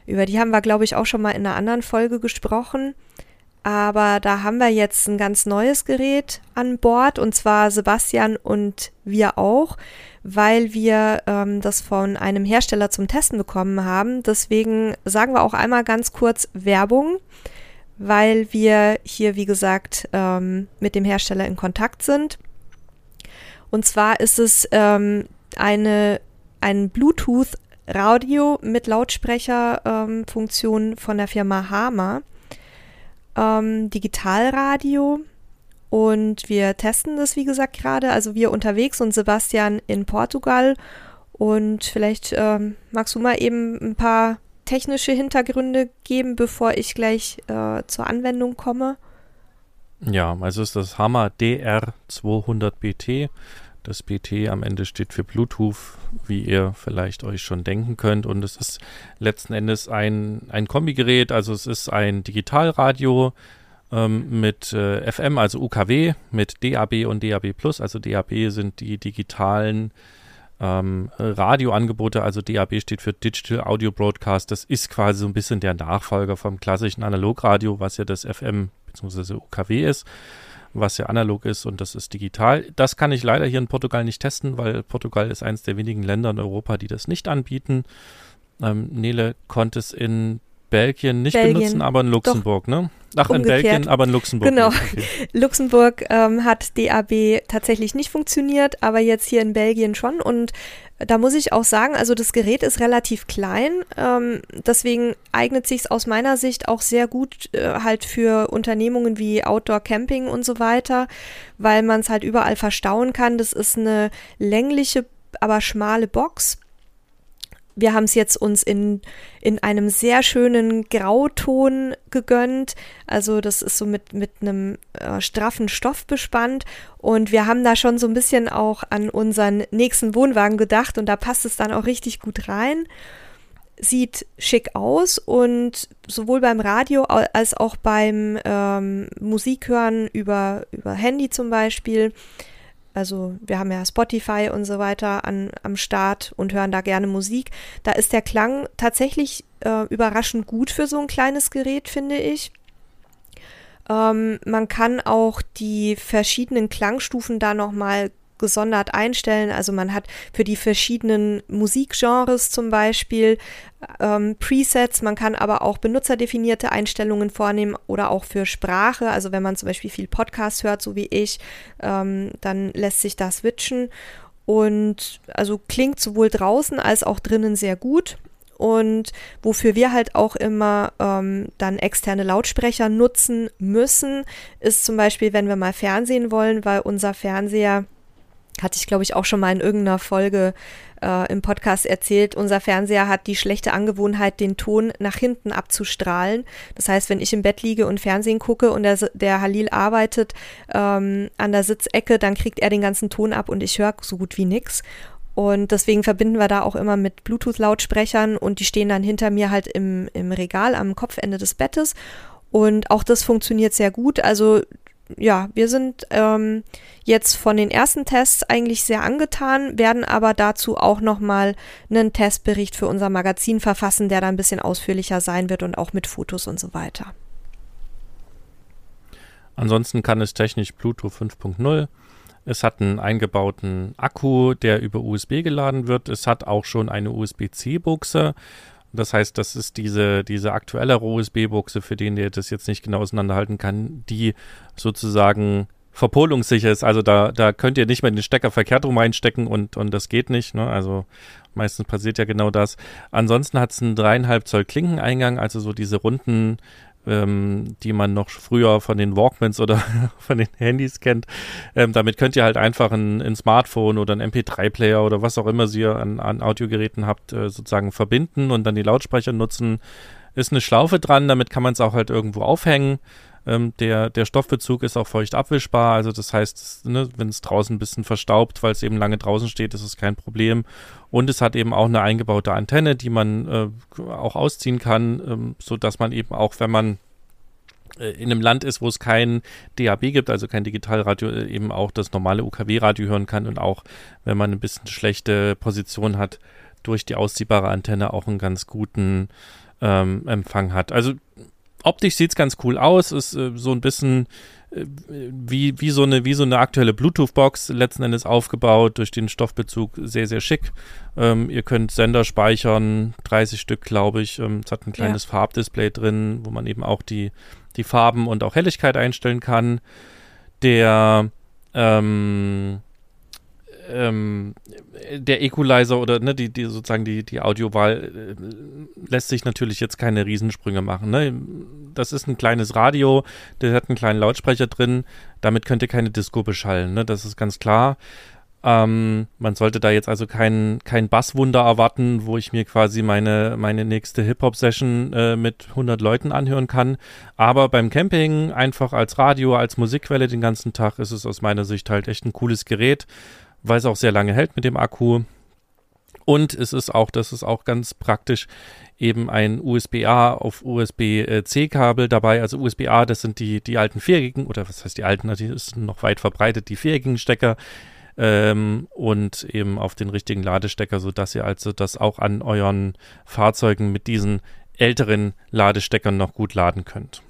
Über die haben wir, glaube ich, auch schon mal in einer anderen Folge gesprochen. Aber da haben wir jetzt ein ganz neues Gerät an Bord und zwar Sebastian und wir auch, weil wir ähm, das von einem Hersteller zum Testen bekommen haben. Deswegen sagen wir auch einmal ganz kurz Werbung weil wir hier, wie gesagt, ähm, mit dem Hersteller in Kontakt sind. Und zwar ist es ähm, ein Bluetooth-Radio mit Lautsprecherfunktion ähm, von der Firma Hama. Ähm, Digitalradio. Und wir testen das, wie gesagt, gerade. Also wir unterwegs und Sebastian in Portugal. Und vielleicht ähm, magst du mal eben ein paar technische Hintergründe geben, bevor ich gleich äh, zur Anwendung komme? Ja, also ist das Hammer DR200BT. Das BT am Ende steht für Bluetooth, wie ihr vielleicht euch schon denken könnt. Und es ist letzten Endes ein, ein Kombigerät, also es ist ein Digitalradio ähm, mit äh, FM, also UKW, mit DAB und DAB Plus. Also DAB sind die digitalen ähm, Radioangebote, also DAB steht für Digital Audio Broadcast. Das ist quasi so ein bisschen der Nachfolger vom klassischen Analogradio, was ja das FM bzw. UKW ist, was ja analog ist und das ist digital. Das kann ich leider hier in Portugal nicht testen, weil Portugal ist eines der wenigen Länder in Europa, die das nicht anbieten. Ähm, Nele konnte es in Belgien nicht Belgien. benutzen, aber in Luxemburg, Doch. ne? Ach, Umgekehrt. in Belgien, aber in Luxemburg. Genau. Okay. [LAUGHS] Luxemburg ähm, hat DAB tatsächlich nicht funktioniert, aber jetzt hier in Belgien schon. Und da muss ich auch sagen, also das Gerät ist relativ klein. Ähm, deswegen eignet sich es aus meiner Sicht auch sehr gut äh, halt für Unternehmungen wie Outdoor Camping und so weiter, weil man es halt überall verstauen kann. Das ist eine längliche, aber schmale Box wir haben es jetzt uns in, in einem sehr schönen Grauton gegönnt. Also das ist so mit, mit einem äh, straffen Stoff bespannt. Und wir haben da schon so ein bisschen auch an unseren nächsten Wohnwagen gedacht und da passt es dann auch richtig gut rein. Sieht schick aus und sowohl beim Radio als auch beim ähm, Musikhören über, über Handy zum Beispiel also wir haben ja Spotify und so weiter an, am Start und hören da gerne Musik. Da ist der Klang tatsächlich äh, überraschend gut für so ein kleines Gerät, finde ich. Ähm, man kann auch die verschiedenen Klangstufen da nochmal gesondert einstellen. Also man hat für die verschiedenen Musikgenres zum Beispiel ähm, Presets, man kann aber auch benutzerdefinierte Einstellungen vornehmen oder auch für Sprache. Also wenn man zum Beispiel viel Podcast hört, so wie ich, ähm, dann lässt sich das switchen. Und also klingt sowohl draußen als auch drinnen sehr gut. Und wofür wir halt auch immer ähm, dann externe Lautsprecher nutzen müssen, ist zum Beispiel, wenn wir mal Fernsehen wollen, weil unser Fernseher hatte ich, glaube ich, auch schon mal in irgendeiner Folge äh, im Podcast erzählt. Unser Fernseher hat die schlechte Angewohnheit, den Ton nach hinten abzustrahlen. Das heißt, wenn ich im Bett liege und Fernsehen gucke und der, der Halil arbeitet ähm, an der Sitzecke, dann kriegt er den ganzen Ton ab und ich höre so gut wie nichts. Und deswegen verbinden wir da auch immer mit Bluetooth-Lautsprechern und die stehen dann hinter mir halt im, im Regal am Kopfende des Bettes. Und auch das funktioniert sehr gut. Also ja, wir sind ähm, jetzt von den ersten Tests eigentlich sehr angetan, werden aber dazu auch nochmal einen Testbericht für unser Magazin verfassen, der da ein bisschen ausführlicher sein wird und auch mit Fotos und so weiter. Ansonsten kann es technisch Bluetooth 5.0. Es hat einen eingebauten Akku, der über USB geladen wird. Es hat auch schon eine USB-C-Buchse. Das heißt, das ist diese, diese aktuellere USB-Buchse, für den der das jetzt nicht genau auseinanderhalten kann, die sozusagen verpolungssicher ist. Also da, da könnt ihr nicht mehr den Stecker verkehrt rum einstecken und, und das geht nicht. Ne? Also meistens passiert ja genau das. Ansonsten hat es einen dreieinhalb Zoll Klinkeneingang, also so diese runden ähm, die man noch früher von den Walkmans oder [LAUGHS] von den Handys kennt. Ähm, damit könnt ihr halt einfach ein, ein Smartphone oder ein MP3-Player oder was auch immer ihr an, an Audiogeräten habt, äh, sozusagen verbinden und dann die Lautsprecher nutzen. Ist eine Schlaufe dran, damit kann man es auch halt irgendwo aufhängen. Ähm, der, der Stoffbezug ist auch feucht abwischbar, also das heißt, ne, wenn es draußen ein bisschen verstaubt, weil es eben lange draußen steht, ist es kein Problem. Und es hat eben auch eine eingebaute Antenne, die man äh, auch ausziehen kann, ähm, sodass man eben auch, wenn man äh, in einem Land ist, wo es kein DAB gibt, also kein Digitalradio, äh, eben auch das normale UKW-Radio hören kann und auch, wenn man ein bisschen schlechte Position hat, durch die ausziehbare Antenne auch einen ganz guten ähm, Empfang hat. Also optisch sieht es ganz cool aus, ist äh, so ein bisschen äh, wie, wie, so eine, wie so eine aktuelle Bluetooth-Box letzten Endes aufgebaut, durch den Stoffbezug sehr, sehr schick. Ähm, ihr könnt Sender speichern, 30 Stück, glaube ich. Ähm, es hat ein kleines ja. Farbdisplay drin, wo man eben auch die, die Farben und auch Helligkeit einstellen kann. Der ähm, ähm, der Equalizer oder ne, die, die sozusagen die, die Audiowahl äh, lässt sich natürlich jetzt keine Riesensprünge machen. Ne? Das ist ein kleines Radio, der hat einen kleinen Lautsprecher drin, damit könnt ihr keine Disco beschallen, ne? das ist ganz klar. Ähm, man sollte da jetzt also kein, kein Basswunder erwarten, wo ich mir quasi meine, meine nächste Hip-Hop-Session äh, mit 100 Leuten anhören kann. Aber beim Camping einfach als Radio, als Musikquelle den ganzen Tag ist es aus meiner Sicht halt echt ein cooles Gerät weil es auch sehr lange hält mit dem Akku. Und es ist auch, das ist auch ganz praktisch, eben ein USB-A auf USB-C-Kabel dabei. Also USB-A, das sind die, die alten viereckigen, oder was heißt die alten, die sind noch weit verbreitet, die viereckigen Stecker. Ähm, und eben auf den richtigen Ladestecker, sodass ihr also das auch an euren Fahrzeugen mit diesen älteren Ladesteckern noch gut laden könnt.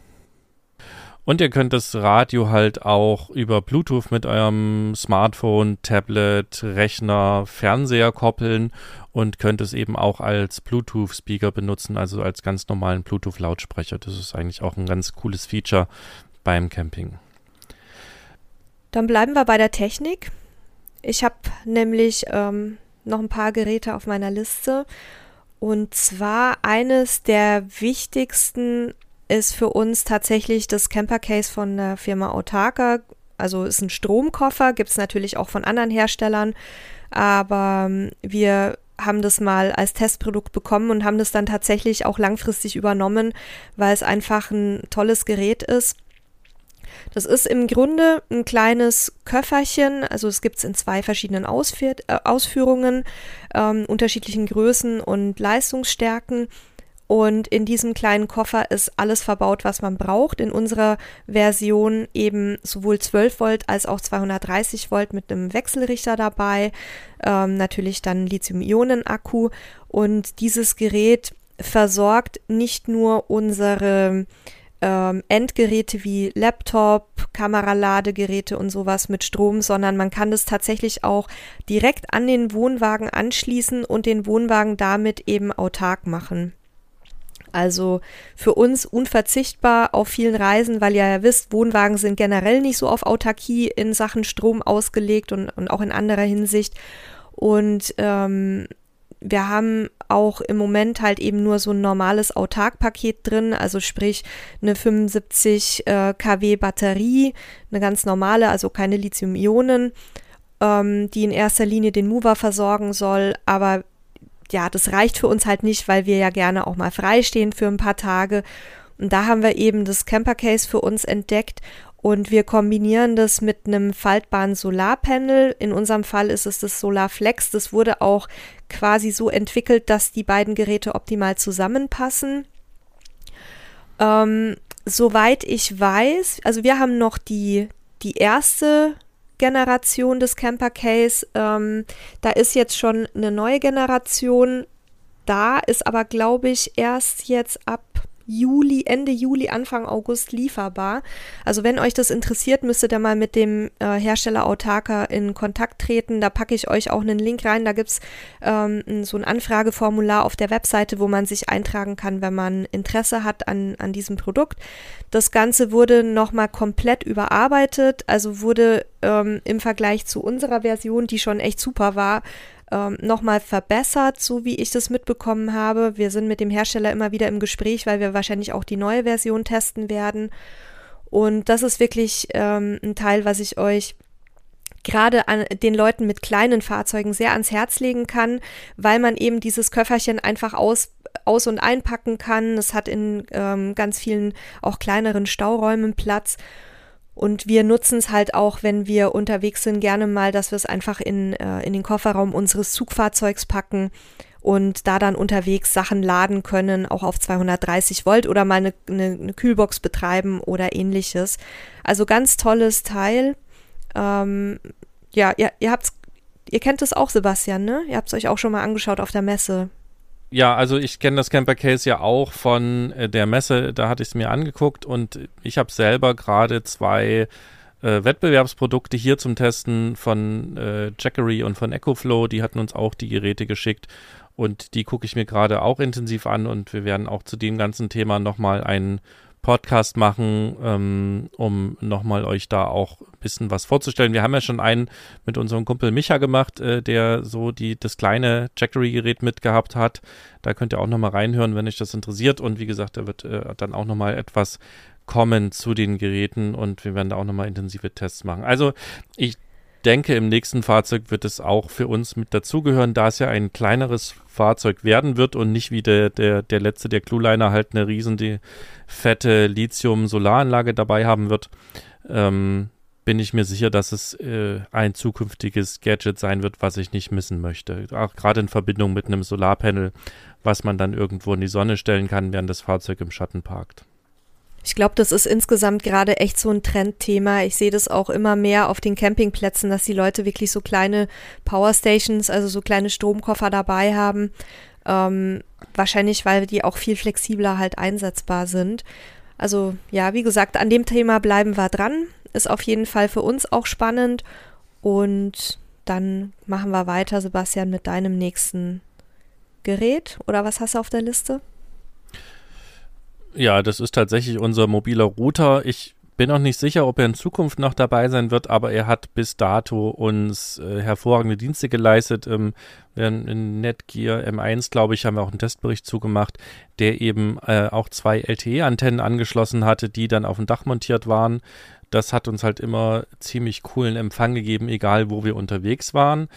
Und ihr könnt das Radio halt auch über Bluetooth mit eurem Smartphone, Tablet, Rechner, Fernseher koppeln und könnt es eben auch als Bluetooth-Speaker benutzen, also als ganz normalen Bluetooth-Lautsprecher. Das ist eigentlich auch ein ganz cooles Feature beim Camping. Dann bleiben wir bei der Technik. Ich habe nämlich ähm, noch ein paar Geräte auf meiner Liste. Und zwar eines der wichtigsten ist für uns tatsächlich das Camper Case von der Firma Autarka. Also ist ein Stromkoffer, gibt es natürlich auch von anderen Herstellern, aber ähm, wir haben das mal als Testprodukt bekommen und haben das dann tatsächlich auch langfristig übernommen, weil es einfach ein tolles Gerät ist. Das ist im Grunde ein kleines Köfferchen, also es gibt es in zwei verschiedenen Ausführ äh, Ausführungen, ähm, unterschiedlichen Größen und Leistungsstärken. Und in diesem kleinen Koffer ist alles verbaut, was man braucht. In unserer Version eben sowohl 12 Volt als auch 230 Volt mit einem Wechselrichter dabei. Ähm, natürlich dann Lithium-Ionen-Akku. Und dieses Gerät versorgt nicht nur unsere ähm, Endgeräte wie Laptop, Kameraladegeräte und sowas mit Strom, sondern man kann das tatsächlich auch direkt an den Wohnwagen anschließen und den Wohnwagen damit eben autark machen. Also für uns unverzichtbar auf vielen Reisen, weil ihr ja wisst, Wohnwagen sind generell nicht so auf Autarkie in Sachen Strom ausgelegt und, und auch in anderer Hinsicht. Und ähm, wir haben auch im Moment halt eben nur so ein normales Autark-Paket drin, also sprich eine 75 äh, kW Batterie, eine ganz normale, also keine Lithium-Ionen, ähm, die in erster Linie den Mover versorgen soll. Aber ja, das reicht für uns halt nicht, weil wir ja gerne auch mal freistehen für ein paar Tage. Und da haben wir eben das Camper Case für uns entdeckt Und wir kombinieren das mit einem faltbaren Solarpanel. In unserem Fall ist es das Solarflex. Das wurde auch quasi so entwickelt, dass die beiden Geräte optimal zusammenpassen. Ähm, soweit ich weiß, also wir haben noch die, die erste Generation des Camper Case. Ähm, da ist jetzt schon eine neue Generation da, ist aber, glaube ich, erst jetzt ab Juli, Ende Juli, Anfang August lieferbar. Also wenn euch das interessiert, müsstet ihr mal mit dem äh, Hersteller Autarka in Kontakt treten. Da packe ich euch auch einen Link rein. Da gibt es ähm, so ein Anfrageformular auf der Webseite, wo man sich eintragen kann, wenn man Interesse hat an, an diesem Produkt. Das Ganze wurde nochmal komplett überarbeitet, also wurde ähm, im Vergleich zu unserer Version, die schon echt super war, ähm, nochmal verbessert, so wie ich das mitbekommen habe. Wir sind mit dem Hersteller immer wieder im Gespräch, weil wir wahrscheinlich auch die neue Version testen werden. Und das ist wirklich ähm, ein Teil, was ich euch gerade an den Leuten mit kleinen Fahrzeugen sehr ans Herz legen kann, weil man eben dieses Köfferchen einfach aus aus- und einpacken kann. Es hat in ähm, ganz vielen auch kleineren Stauräumen Platz und wir nutzen es halt auch, wenn wir unterwegs sind, gerne mal, dass wir es einfach in, äh, in den Kofferraum unseres Zugfahrzeugs packen und da dann unterwegs Sachen laden können, auch auf 230 Volt oder mal eine, eine, eine Kühlbox betreiben oder ähnliches. Also ganz tolles Teil. Ähm, ja, ihr, ihr habt's, ihr kennt es auch, Sebastian, ne? Ihr habt es euch auch schon mal angeschaut auf der Messe. Ja, also ich kenne das Camper Case ja auch von äh, der Messe, da hatte ich es mir angeguckt und ich habe selber gerade zwei äh, Wettbewerbsprodukte hier zum Testen von äh, Jackery und von EcoFlow, die hatten uns auch die Geräte geschickt und die gucke ich mir gerade auch intensiv an und wir werden auch zu dem ganzen Thema nochmal einen Podcast machen, ähm, um nochmal euch da auch ein bisschen was vorzustellen. Wir haben ja schon einen mit unserem Kumpel Micha gemacht, äh, der so die, das kleine Jackery-Gerät mitgehabt hat. Da könnt ihr auch nochmal reinhören, wenn euch das interessiert. Und wie gesagt, da wird äh, dann auch nochmal etwas kommen zu den Geräten und wir werden da auch nochmal intensive Tests machen. Also ich denke, im nächsten Fahrzeug wird es auch für uns mit dazugehören, da es ja ein kleineres Fahrzeug werden wird und nicht wie der, der, der letzte, der Clueliner, halt eine riesen die fette Lithium-Solaranlage dabei haben wird. Ähm, bin ich mir sicher, dass es äh, ein zukünftiges Gadget sein wird, was ich nicht missen möchte. Auch gerade in Verbindung mit einem Solarpanel, was man dann irgendwo in die Sonne stellen kann, während das Fahrzeug im Schatten parkt. Ich glaube, das ist insgesamt gerade echt so ein Trendthema. Ich sehe das auch immer mehr auf den Campingplätzen, dass die Leute wirklich so kleine Powerstations, also so kleine Stromkoffer dabei haben. Ähm, wahrscheinlich, weil die auch viel flexibler halt einsetzbar sind. Also ja, wie gesagt, an dem Thema bleiben wir dran. Ist auf jeden Fall für uns auch spannend. Und dann machen wir weiter, Sebastian, mit deinem nächsten Gerät. Oder was hast du auf der Liste? Ja, das ist tatsächlich unser mobiler Router. Ich bin noch nicht sicher, ob er in Zukunft noch dabei sein wird, aber er hat bis dato uns äh, hervorragende Dienste geleistet. Ähm, in Netgear M1, glaube ich, haben wir auch einen Testbericht zugemacht, der eben äh, auch zwei LTE-Antennen angeschlossen hatte, die dann auf dem Dach montiert waren. Das hat uns halt immer ziemlich coolen Empfang gegeben, egal wo wir unterwegs waren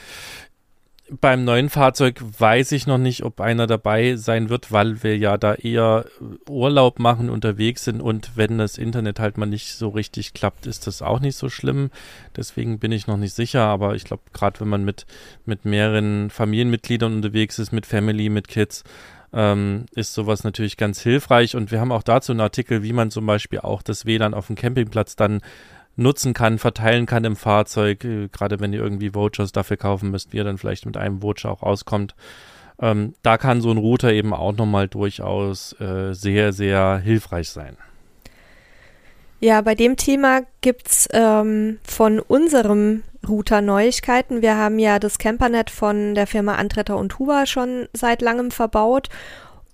beim neuen Fahrzeug weiß ich noch nicht, ob einer dabei sein wird, weil wir ja da eher Urlaub machen, unterwegs sind und wenn das Internet halt mal nicht so richtig klappt, ist das auch nicht so schlimm. Deswegen bin ich noch nicht sicher, aber ich glaube, gerade wenn man mit, mit mehreren Familienmitgliedern unterwegs ist, mit Family, mit Kids, ähm, ist sowas natürlich ganz hilfreich und wir haben auch dazu einen Artikel, wie man zum Beispiel auch das WLAN auf dem Campingplatz dann nutzen kann, verteilen kann im Fahrzeug, äh, gerade wenn ihr irgendwie Vouchers dafür kaufen müsst, wie ihr dann vielleicht mit einem Voucher auch auskommt. Ähm, da kann so ein Router eben auch nochmal durchaus äh, sehr, sehr hilfreich sein. Ja, bei dem Thema gibt's ähm, von unserem Router Neuigkeiten. Wir haben ja das Campernet von der Firma Antretter und Huber schon seit langem verbaut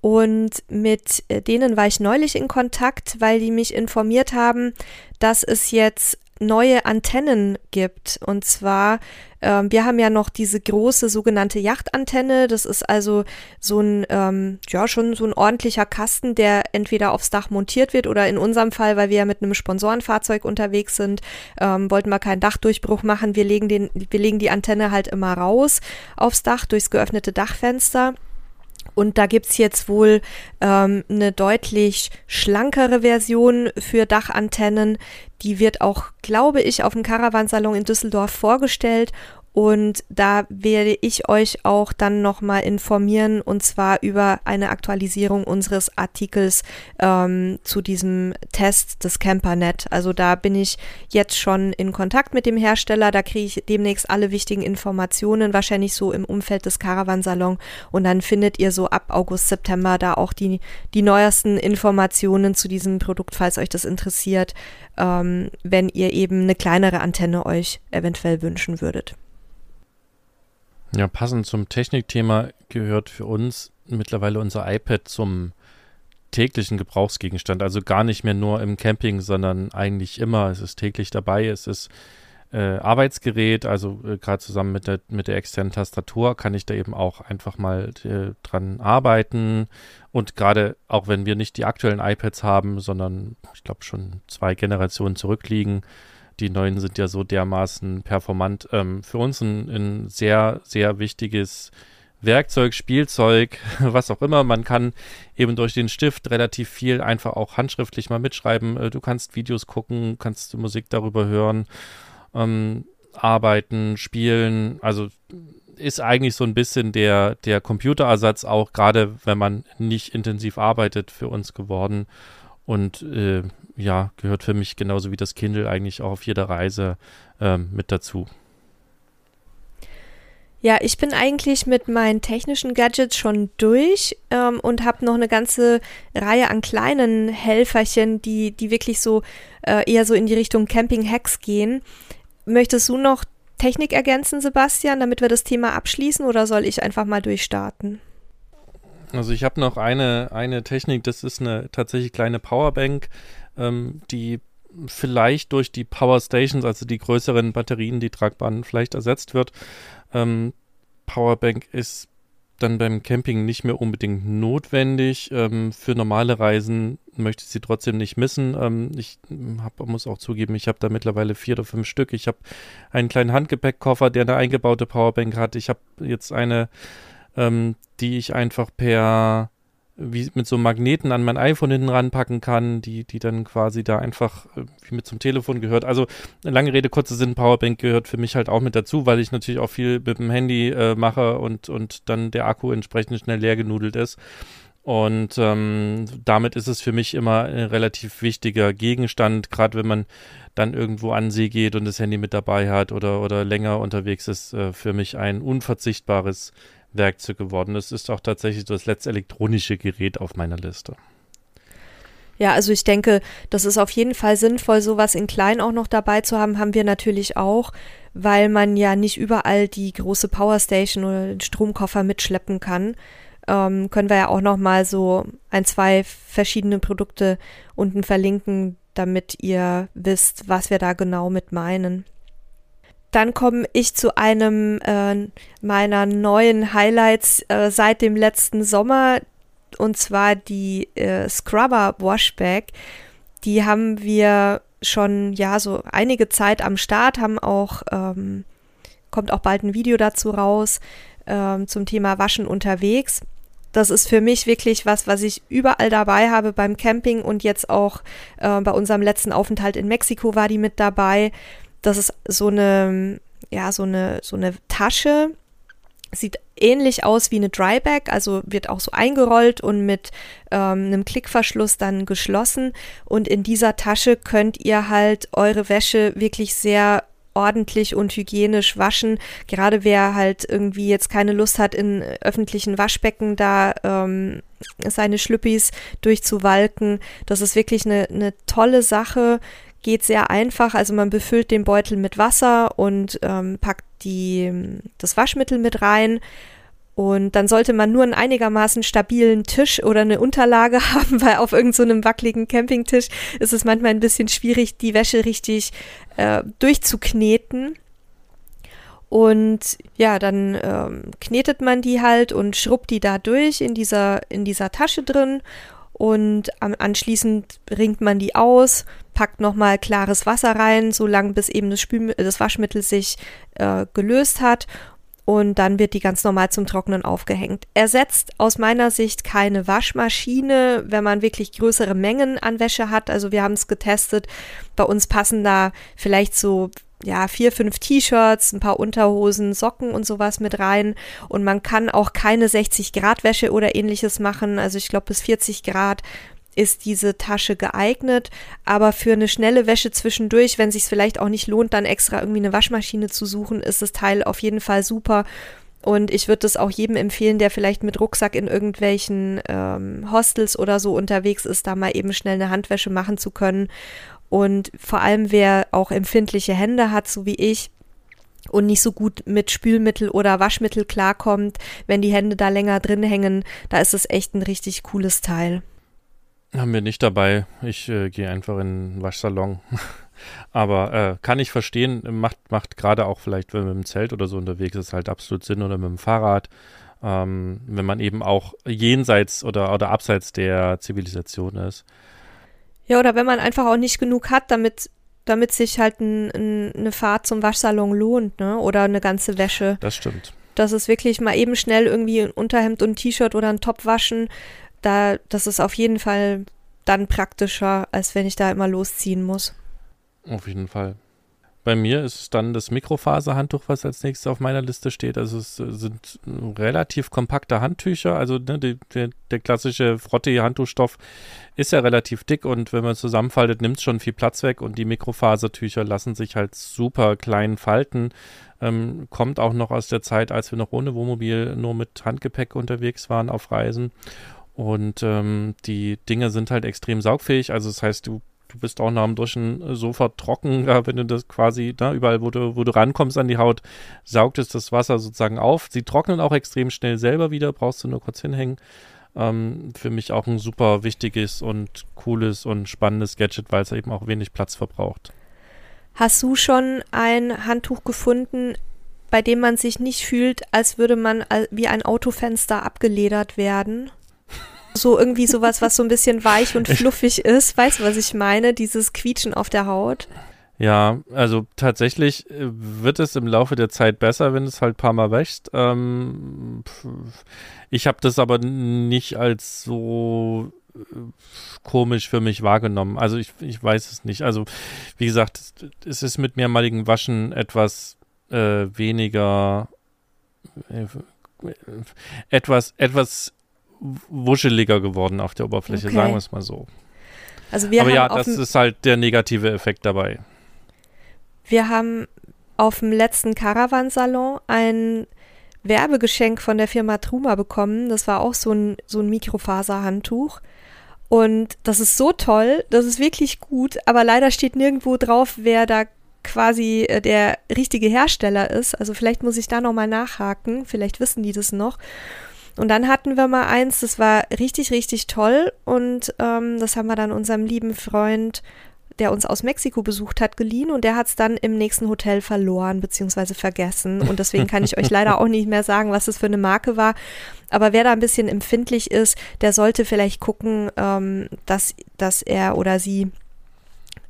und mit äh, denen war ich neulich in Kontakt, weil die mich informiert haben, dass es jetzt neue Antennen gibt. Und zwar, äh, wir haben ja noch diese große sogenannte Yachtantenne. Das ist also so ein, ähm, ja, schon so ein ordentlicher Kasten, der entweder aufs Dach montiert wird oder in unserem Fall, weil wir ja mit einem Sponsorenfahrzeug unterwegs sind, ähm, wollten wir keinen Dachdurchbruch machen. Wir legen den, wir legen die Antenne halt immer raus aufs Dach durchs geöffnete Dachfenster. Und da gibt es jetzt wohl ähm, eine deutlich schlankere Version für Dachantennen. Die wird auch, glaube ich, auf dem Caravansalon in Düsseldorf vorgestellt und da werde ich euch auch dann nochmal informieren und zwar über eine Aktualisierung unseres Artikels ähm, zu diesem Test des CamperNet. Also da bin ich jetzt schon in Kontakt mit dem Hersteller. Da kriege ich demnächst alle wichtigen Informationen, wahrscheinlich so im Umfeld des Caravansalon. Und dann findet ihr so ab August, September da auch die, die neuesten Informationen zu diesem Produkt, falls euch das interessiert, ähm, wenn ihr eben eine kleinere Antenne euch eventuell wünschen würdet. Ja, passend zum Technikthema gehört für uns mittlerweile unser iPad zum täglichen Gebrauchsgegenstand. Also gar nicht mehr nur im Camping, sondern eigentlich immer. Es ist täglich dabei. Es ist äh, Arbeitsgerät, also äh, gerade zusammen mit der, mit der externen Tastatur kann ich da eben auch einfach mal äh, dran arbeiten. Und gerade auch wenn wir nicht die aktuellen iPads haben, sondern ich glaube schon zwei Generationen zurückliegen, die neuen sind ja so dermaßen performant. Ähm, für uns ein, ein sehr, sehr wichtiges Werkzeug, Spielzeug, [LAUGHS] was auch immer. Man kann eben durch den Stift relativ viel einfach auch handschriftlich mal mitschreiben. Äh, du kannst Videos gucken, kannst Musik darüber hören, ähm, arbeiten, spielen. Also ist eigentlich so ein bisschen der, der Computerersatz auch, gerade wenn man nicht intensiv arbeitet, für uns geworden. Und äh, ja, gehört für mich genauso wie das Kindle eigentlich auch auf jeder Reise ähm, mit dazu. Ja, ich bin eigentlich mit meinen technischen Gadgets schon durch ähm, und habe noch eine ganze Reihe an kleinen Helferchen, die, die wirklich so äh, eher so in die Richtung Camping-Hacks gehen. Möchtest du noch Technik ergänzen, Sebastian, damit wir das Thema abschließen oder soll ich einfach mal durchstarten? Also ich habe noch eine, eine Technik, das ist eine tatsächlich kleine Powerbank ähm, die vielleicht durch die Power Stations, also die größeren Batterien, die tragbaren, vielleicht ersetzt wird. Ähm, Powerbank ist dann beim Camping nicht mehr unbedingt notwendig. Ähm, für normale Reisen möchte ich sie trotzdem nicht missen. Ähm, ich hab, muss auch zugeben, ich habe da mittlerweile vier oder fünf Stück. Ich habe einen kleinen Handgepäckkoffer, der eine eingebaute Powerbank hat. Ich habe jetzt eine, ähm, die ich einfach per wie mit so Magneten an mein iPhone hinten ranpacken kann, die, die dann quasi da einfach äh, wie mit zum Telefon gehört. Also lange Rede, kurzer Sinn, Powerbank gehört für mich halt auch mit dazu, weil ich natürlich auch viel mit dem Handy äh, mache und, und dann der Akku entsprechend schnell leer genudelt ist. Und ähm, damit ist es für mich immer ein relativ wichtiger Gegenstand, gerade wenn man dann irgendwo an See geht und das Handy mit dabei hat oder, oder länger unterwegs ist, äh, für mich ein unverzichtbares Werkzeug geworden. Es ist auch tatsächlich das letzte elektronische Gerät auf meiner Liste. Ja, also ich denke, das ist auf jeden Fall sinnvoll, sowas in klein auch noch dabei zu haben, haben wir natürlich auch, weil man ja nicht überall die große Powerstation oder den Stromkoffer mitschleppen kann. Ähm, können wir ja auch noch mal so ein, zwei verschiedene Produkte unten verlinken, damit ihr wisst, was wir da genau mit meinen. Dann komme ich zu einem äh, meiner neuen Highlights äh, seit dem letzten Sommer und zwar die äh, Scrubber Washback. Die haben wir schon ja so einige Zeit am Start, haben auch ähm, kommt auch bald ein Video dazu raus ähm, zum Thema Waschen unterwegs. Das ist für mich wirklich was, was ich überall dabei habe beim Camping und jetzt auch äh, bei unserem letzten Aufenthalt in Mexiko war die mit dabei. Das ist so eine, ja, so eine, so eine Tasche. Sieht ähnlich aus wie eine Dryback, also wird auch so eingerollt und mit ähm, einem Klickverschluss dann geschlossen. Und in dieser Tasche könnt ihr halt eure Wäsche wirklich sehr ordentlich und hygienisch waschen. Gerade wer halt irgendwie jetzt keine Lust hat, in öffentlichen Waschbecken da ähm, seine Schlüppis durchzuwalken. Das ist wirklich eine, eine tolle Sache geht sehr einfach. Also man befüllt den Beutel mit Wasser und ähm, packt die, das Waschmittel mit rein. Und dann sollte man nur einen einigermaßen stabilen Tisch oder eine Unterlage [LAUGHS] haben, weil auf irgendeinem so wackeligen Campingtisch ist es manchmal ein bisschen schwierig, die Wäsche richtig äh, durchzukneten. Und ja, dann ähm, knetet man die halt und schrubbt die da durch in dieser, in dieser Tasche drin und anschließend ringt man die aus, packt nochmal klares Wasser rein, solange bis eben das, Spül das Waschmittel sich äh, gelöst hat. und dann wird die ganz normal zum Trocknen aufgehängt. Ersetzt aus meiner Sicht keine Waschmaschine, wenn man wirklich größere Mengen an Wäsche hat. Also wir haben es getestet. Bei uns passen da vielleicht so ja, vier, fünf T-Shirts, ein paar Unterhosen, Socken und sowas mit rein. Und man kann auch keine 60 Grad Wäsche oder ähnliches machen. Also ich glaube bis 40 Grad ist diese Tasche geeignet. Aber für eine schnelle Wäsche zwischendurch, wenn sich vielleicht auch nicht lohnt, dann extra irgendwie eine Waschmaschine zu suchen, ist das Teil auf jeden Fall super. Und ich würde das auch jedem empfehlen, der vielleicht mit Rucksack in irgendwelchen ähm, Hostels oder so unterwegs ist, da mal eben schnell eine Handwäsche machen zu können. Und vor allem, wer auch empfindliche Hände hat, so wie ich, und nicht so gut mit Spülmittel oder Waschmittel klarkommt, wenn die Hände da länger drin hängen, da ist es echt ein richtig cooles Teil. Haben wir nicht dabei. Ich äh, gehe einfach in den Waschsalon. [LAUGHS] Aber äh, kann ich verstehen, macht, macht gerade auch vielleicht, wenn man dem Zelt oder so unterwegs ist, halt absolut Sinn oder mit dem Fahrrad. Ähm, wenn man eben auch jenseits oder, oder abseits der Zivilisation ist. Ja, oder wenn man einfach auch nicht genug hat, damit, damit sich halt ein, ein, eine Fahrt zum Waschsalon lohnt, ne? Oder eine ganze Wäsche. Das stimmt. Das ist wirklich mal eben schnell irgendwie ein Unterhemd und ein T-Shirt oder ein Top waschen da, das ist auf jeden Fall dann praktischer, als wenn ich da immer losziehen muss. Auf jeden Fall. Bei mir ist dann das Mikrofaserhandtuch, was als nächstes auf meiner Liste steht. Also es äh, sind relativ kompakte Handtücher. Also ne, die, der, der, klassische Frottee-Handtuchstoff ist ja relativ dick und wenn man zusammenfaltet, nimmt es schon viel Platz weg und die Mikrofasertücher lassen sich halt super klein falten. Ähm, kommt auch noch aus der Zeit, als wir noch ohne Wohnmobil nur mit Handgepäck unterwegs waren auf Reisen. Und ähm, die Dinge sind halt extrem saugfähig. Also das heißt, du, du bist auch nach dem Duschen sofort trocken, [LAUGHS] ja, wenn du das quasi, da ne, überall, wo du, wo du rankommst an die Haut, saugt es das Wasser sozusagen auf. Sie trocknen auch extrem schnell selber wieder, brauchst du nur kurz hinhängen. Ähm, für mich auch ein super wichtiges und cooles und spannendes Gadget, weil es eben auch wenig Platz verbraucht. Hast du schon ein Handtuch gefunden, bei dem man sich nicht fühlt, als würde man wie ein Autofenster abgeledert werden? So irgendwie sowas, was so ein bisschen weich und fluffig ist. Weißt du, was ich meine? Dieses Quietschen auf der Haut. Ja, also tatsächlich äh, wird es im Laufe der Zeit besser, wenn es halt ein paar Mal wächst. Ähm, ich habe das aber nicht als so äh, komisch für mich wahrgenommen. Also ich, ich weiß es nicht. Also wie gesagt, es ist mit mehrmaligen Waschen etwas äh, weniger, äh, etwas, etwas wuscheliger geworden auf der Oberfläche, okay. sagen wir es mal so. Also wir Aber ja, das ist halt der negative Effekt dabei. Wir haben auf dem letzten Caravansalon ein Werbegeschenk von der Firma Truma bekommen. Das war auch so ein, so ein Mikrofaserhandtuch. Und das ist so toll, das ist wirklich gut, aber leider steht nirgendwo drauf, wer da quasi äh, der richtige Hersteller ist. Also vielleicht muss ich da nochmal nachhaken, vielleicht wissen die das noch. Und dann hatten wir mal eins, das war richtig, richtig toll. Und ähm, das haben wir dann unserem lieben Freund, der uns aus Mexiko besucht hat, geliehen. Und der hat es dann im nächsten Hotel verloren bzw. vergessen. Und deswegen kann ich euch leider [LAUGHS] auch nicht mehr sagen, was es für eine Marke war. Aber wer da ein bisschen empfindlich ist, der sollte vielleicht gucken, ähm, dass, dass er oder sie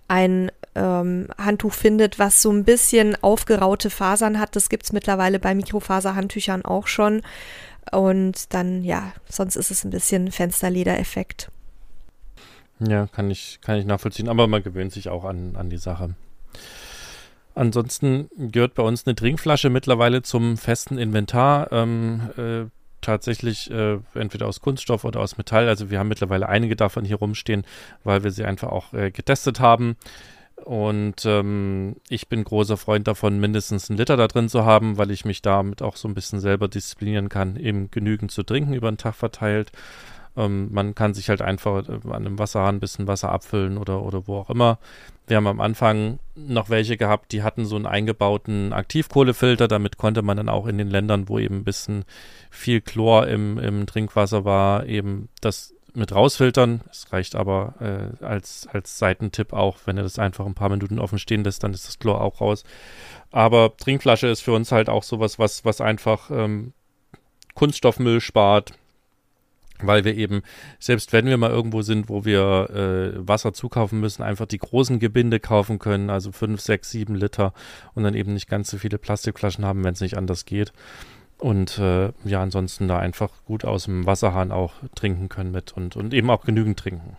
ein ähm, Handtuch findet, was so ein bisschen aufgeraute Fasern hat. Das gibt es mittlerweile bei Mikrofaserhandtüchern auch schon. Und dann, ja, sonst ist es ein bisschen Fensterleder-Effekt. Ja, kann ich, kann ich nachvollziehen, aber man gewöhnt sich auch an, an die Sache. Ansonsten gehört bei uns eine Trinkflasche mittlerweile zum festen Inventar. Ähm, äh, tatsächlich äh, entweder aus Kunststoff oder aus Metall. Also wir haben mittlerweile einige davon hier rumstehen, weil wir sie einfach auch äh, getestet haben. Und ähm, ich bin großer Freund davon, mindestens einen Liter da drin zu haben, weil ich mich damit auch so ein bisschen selber disziplinieren kann, eben genügend zu trinken über den Tag verteilt. Ähm, man kann sich halt einfach äh, an einem Wasserhahn ein bisschen Wasser abfüllen oder, oder wo auch immer. Wir haben am Anfang noch welche gehabt, die hatten so einen eingebauten Aktivkohlefilter. Damit konnte man dann auch in den Ländern, wo eben ein bisschen viel Chlor im, im Trinkwasser war, eben das mit rausfiltern. Es reicht aber äh, als, als Seitentipp auch, wenn ihr das einfach ein paar Minuten offen stehen lässt, dann ist das Chlor auch raus. Aber Trinkflasche ist für uns halt auch sowas, was, was einfach ähm, Kunststoffmüll spart, weil wir eben, selbst wenn wir mal irgendwo sind, wo wir äh, Wasser zukaufen müssen, einfach die großen Gebinde kaufen können, also 5, 6, 7 Liter und dann eben nicht ganz so viele Plastikflaschen haben, wenn es nicht anders geht. Und äh, ja, ansonsten da einfach gut aus dem Wasserhahn auch trinken können mit und, und eben auch genügend trinken.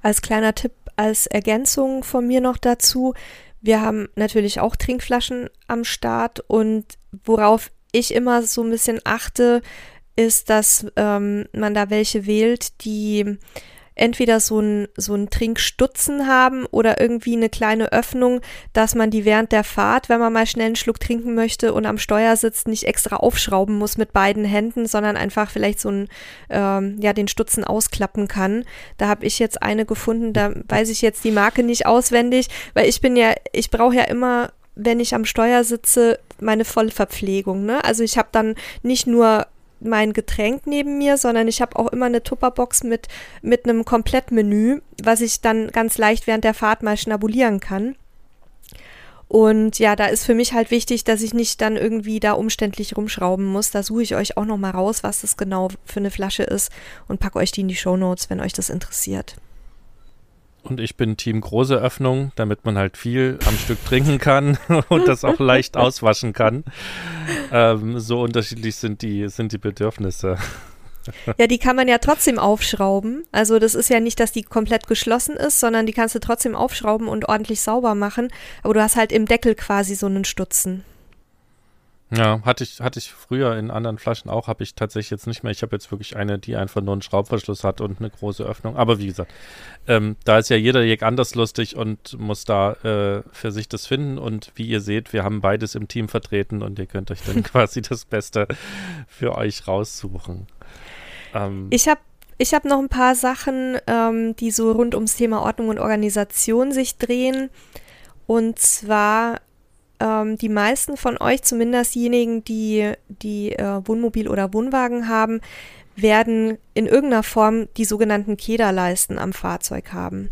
Als kleiner Tipp, als Ergänzung von mir noch dazu, wir haben natürlich auch Trinkflaschen am Start und worauf ich immer so ein bisschen achte, ist, dass ähm, man da welche wählt, die entweder so ein, so ein Trinkstutzen haben oder irgendwie eine kleine Öffnung, dass man die während der Fahrt, wenn man mal schnell einen Schluck trinken möchte und am Steuer sitzt, nicht extra aufschrauben muss mit beiden Händen, sondern einfach vielleicht so ein, ähm, ja, den Stutzen ausklappen kann. Da habe ich jetzt eine gefunden, da weiß ich jetzt die Marke nicht auswendig, weil ich bin ja, ich brauche ja immer wenn ich am Steuer sitze, meine volle Verpflegung. Ne? Also ich habe dann nicht nur mein Getränk neben mir, sondern ich habe auch immer eine Tupperbox mit, mit einem Komplettmenü, was ich dann ganz leicht während der Fahrt mal schnabulieren kann. Und ja, da ist für mich halt wichtig, dass ich nicht dann irgendwie da umständlich rumschrauben muss. Da suche ich euch auch nochmal raus, was das genau für eine Flasche ist und packe euch die in die Show Notes, wenn euch das interessiert. Und ich bin Team große Öffnung, damit man halt viel am Stück trinken kann [LAUGHS] und das auch leicht auswaschen kann. Ähm, so unterschiedlich sind die, sind die Bedürfnisse. Ja, die kann man ja trotzdem aufschrauben. Also das ist ja nicht, dass die komplett geschlossen ist, sondern die kannst du trotzdem aufschrauben und ordentlich sauber machen. Aber du hast halt im Deckel quasi so einen Stutzen. Ja, hatte ich, hatte ich früher in anderen Flaschen auch, habe ich tatsächlich jetzt nicht mehr. Ich habe jetzt wirklich eine, die einfach nur einen Schraubverschluss hat und eine große Öffnung. Aber wie gesagt, ähm, da ist ja jeder Jäg anders lustig und muss da äh, für sich das finden. Und wie ihr seht, wir haben beides im Team vertreten und ihr könnt euch dann [LAUGHS] quasi das Beste für euch raussuchen. Ähm, ich habe ich hab noch ein paar Sachen, ähm, die so rund ums Thema Ordnung und Organisation sich drehen. Und zwar ähm, die meisten von euch, zumindest diejenigen, die, die äh, Wohnmobil oder Wohnwagen haben, werden in irgendeiner Form die sogenannten Kederleisten am Fahrzeug haben.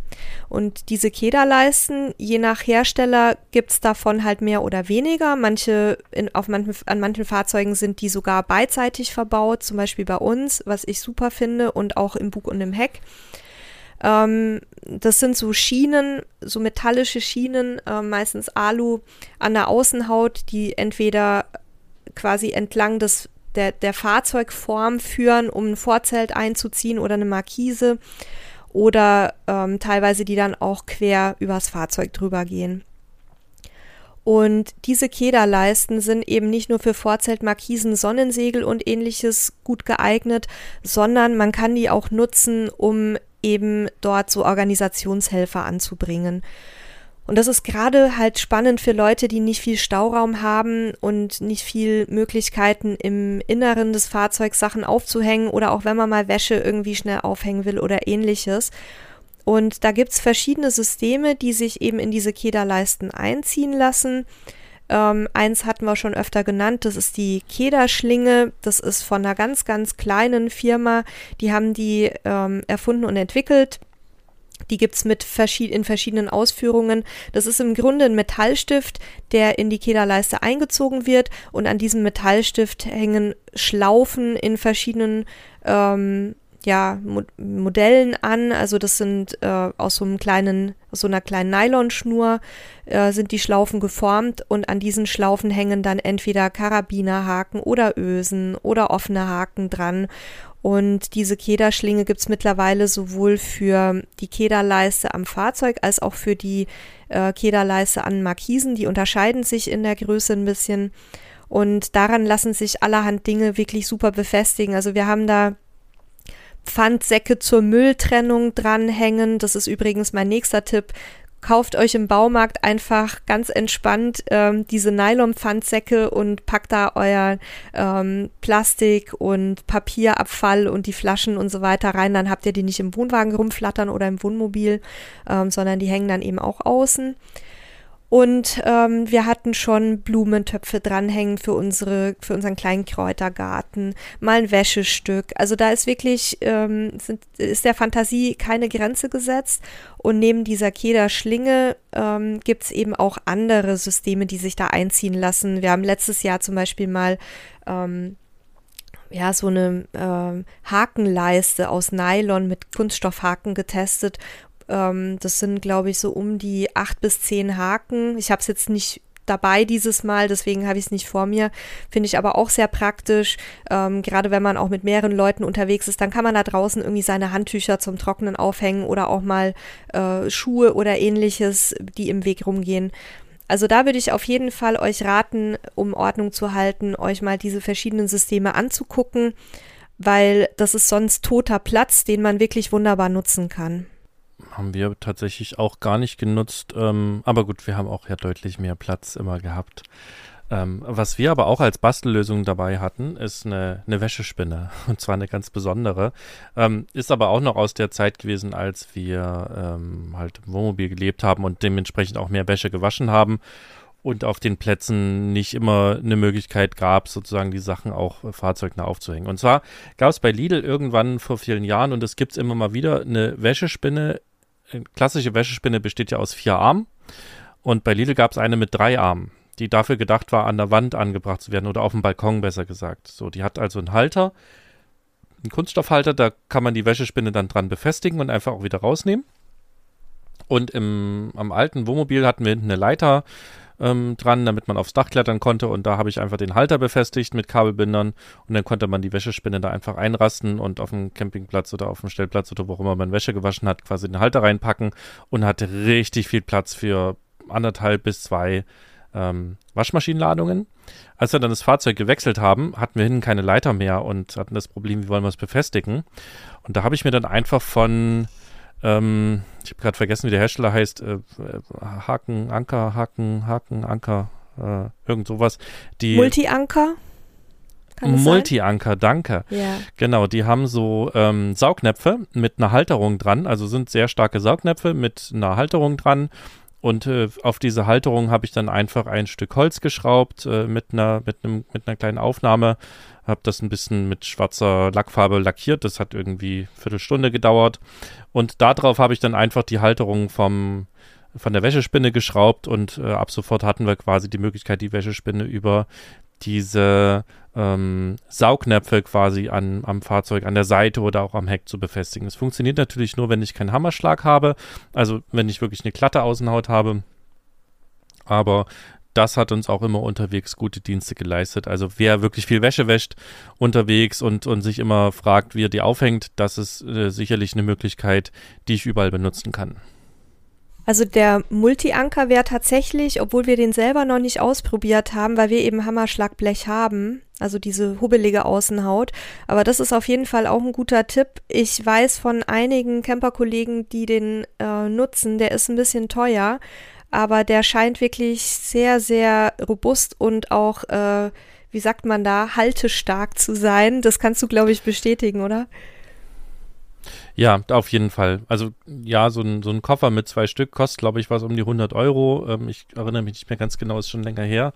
Und diese Kederleisten, je nach Hersteller, gibt es davon halt mehr oder weniger. Manche in, auf manchen, an manchen Fahrzeugen sind die sogar beidseitig verbaut, zum Beispiel bei uns, was ich super finde, und auch im Bug und im Heck. Ähm, das sind so Schienen, so metallische Schienen, äh, meistens Alu an der Außenhaut, die entweder quasi entlang des, der, der Fahrzeugform führen, um ein Vorzelt einzuziehen oder eine Markise oder ähm, teilweise die dann auch quer übers Fahrzeug drüber gehen. Und diese Kederleisten sind eben nicht nur für Vorzeltmarkisen, Sonnensegel und ähnliches gut geeignet, sondern man kann die auch nutzen, um eben dort so Organisationshelfer anzubringen. Und das ist gerade halt spannend für Leute, die nicht viel Stauraum haben und nicht viel Möglichkeiten im Inneren des Fahrzeugs Sachen aufzuhängen oder auch wenn man mal Wäsche irgendwie schnell aufhängen will oder ähnliches. Und da gibt es verschiedene Systeme, die sich eben in diese Kederleisten einziehen lassen. Ähm, eins hatten wir schon öfter genannt, das ist die Kederschlinge. Das ist von einer ganz, ganz kleinen Firma. Die haben die ähm, erfunden und entwickelt. Die gibt es verschied in verschiedenen Ausführungen. Das ist im Grunde ein Metallstift, der in die Kederleiste eingezogen wird und an diesem Metallstift hängen Schlaufen in verschiedenen ähm, ja, Mo Modellen an. Also das sind äh, aus so einem kleinen, aus so einer kleinen Nylonschnur äh, sind die Schlaufen geformt und an diesen Schlaufen hängen dann entweder Karabinerhaken oder Ösen oder offene Haken dran. Und diese Kederschlinge gibt es mittlerweile sowohl für die Kederleiste am Fahrzeug als auch für die äh, Kederleiste an Markisen. Die unterscheiden sich in der Größe ein bisschen. Und daran lassen sich allerhand Dinge wirklich super befestigen. Also wir haben da Pfandsäcke zur Mülltrennung dranhängen. Das ist übrigens mein nächster Tipp. Kauft euch im Baumarkt einfach ganz entspannt ähm, diese Nylon-Pfandsäcke und packt da euer ähm, Plastik und Papierabfall und die Flaschen und so weiter rein. Dann habt ihr die nicht im Wohnwagen rumflattern oder im Wohnmobil, ähm, sondern die hängen dann eben auch außen. Und ähm, wir hatten schon Blumentöpfe dranhängen für unsere, für unseren kleinen Kräutergarten, mal ein Wäschestück. Also da ist wirklich, ähm, sind, ist der Fantasie keine Grenze gesetzt. Und neben dieser Kederschlinge ähm, gibt es eben auch andere Systeme, die sich da einziehen lassen. Wir haben letztes Jahr zum Beispiel mal ähm, ja, so eine äh, Hakenleiste aus Nylon mit Kunststoffhaken getestet. Ähm, das sind, glaube ich, so um die acht bis zehn Haken. Ich habe es jetzt nicht dabei dieses Mal, deswegen habe ich es nicht vor mir. Finde ich aber auch sehr praktisch. Ähm, gerade wenn man auch mit mehreren Leuten unterwegs ist, dann kann man da draußen irgendwie seine Handtücher zum Trocknen aufhängen oder auch mal äh, Schuhe oder ähnliches, die im Weg rumgehen. Also da würde ich auf jeden Fall euch raten, um Ordnung zu halten, euch mal diese verschiedenen Systeme anzugucken, weil das ist sonst toter Platz, den man wirklich wunderbar nutzen kann haben wir tatsächlich auch gar nicht genutzt. Ähm, aber gut, wir haben auch ja deutlich mehr Platz immer gehabt. Ähm, was wir aber auch als Bastellösung dabei hatten, ist eine, eine Wäschespinne. [LAUGHS] Und zwar eine ganz besondere. Ähm, ist aber auch noch aus der Zeit gewesen, als wir ähm, halt im Wohnmobil gelebt haben und dementsprechend auch mehr Wäsche gewaschen haben und auf den Plätzen nicht immer eine Möglichkeit gab, sozusagen die Sachen auch äh, fahrzeugnah aufzuhängen. Und zwar gab es bei Lidl irgendwann vor vielen Jahren, und es gibt es immer mal wieder, eine Wäschespinne klassische Wäschespinne besteht ja aus vier Armen. Und bei Lidl gab es eine mit drei Armen, die dafür gedacht war, an der Wand angebracht zu werden oder auf dem Balkon besser gesagt. So, die hat also einen Halter, einen Kunststoffhalter, da kann man die Wäschespinne dann dran befestigen und einfach auch wieder rausnehmen. Und im, am alten Wohnmobil hatten wir hinten eine Leiter ähm, dran, damit man aufs Dach klettern konnte. Und da habe ich einfach den Halter befestigt mit Kabelbindern und dann konnte man die Wäschespinne da einfach einrasten und auf dem Campingplatz oder auf dem Stellplatz oder wo immer man Wäsche gewaschen hat, quasi den Halter reinpacken und hatte richtig viel Platz für anderthalb bis zwei ähm, Waschmaschinenladungen. Als wir dann das Fahrzeug gewechselt haben, hatten wir hinten keine Leiter mehr und hatten das Problem, wie wollen wir es befestigen. Und da habe ich mir dann einfach von ähm, ich habe gerade vergessen, wie der Hersteller heißt. Äh, Haken, Anker, Haken, Haken, Anker, äh, irgend sowas. Die Multi-Anker? Multi-Anker, danke. Ja. Genau, die haben so ähm, Saugnäpfe mit einer Halterung dran, also sind sehr starke Saugnäpfe mit einer Halterung dran. Und äh, auf diese Halterung habe ich dann einfach ein Stück Holz geschraubt äh, mit einer mit einem mit einer kleinen Aufnahme habe das ein bisschen mit schwarzer Lackfarbe lackiert. Das hat irgendwie eine Viertelstunde gedauert. Und darauf habe ich dann einfach die Halterung vom, von der Wäschespinne geschraubt und äh, ab sofort hatten wir quasi die Möglichkeit, die Wäschespinne über diese ähm, Saugnäpfe quasi an, am Fahrzeug, an der Seite oder auch am Heck zu befestigen. Es funktioniert natürlich nur, wenn ich keinen Hammerschlag habe, also wenn ich wirklich eine glatte Außenhaut habe. Aber das hat uns auch immer unterwegs gute Dienste geleistet. Also wer wirklich viel Wäsche wäscht unterwegs und, und sich immer fragt, wie er die aufhängt, das ist äh, sicherlich eine Möglichkeit, die ich überall benutzen kann. Also der Multi-Anker wäre tatsächlich, obwohl wir den selber noch nicht ausprobiert haben, weil wir eben Hammerschlagblech haben, also diese hubbelige Außenhaut. Aber das ist auf jeden Fall auch ein guter Tipp. Ich weiß von einigen Camperkollegen, die den äh, nutzen, der ist ein bisschen teuer aber der scheint wirklich sehr, sehr robust und auch, äh, wie sagt man da, haltestark zu sein. Das kannst du, glaube ich, bestätigen, oder? Ja, auf jeden Fall. Also ja, so ein, so ein Koffer mit zwei Stück kostet, glaube ich, was um die 100 Euro. Ähm, ich erinnere mich nicht mehr ganz genau, ist schon länger her.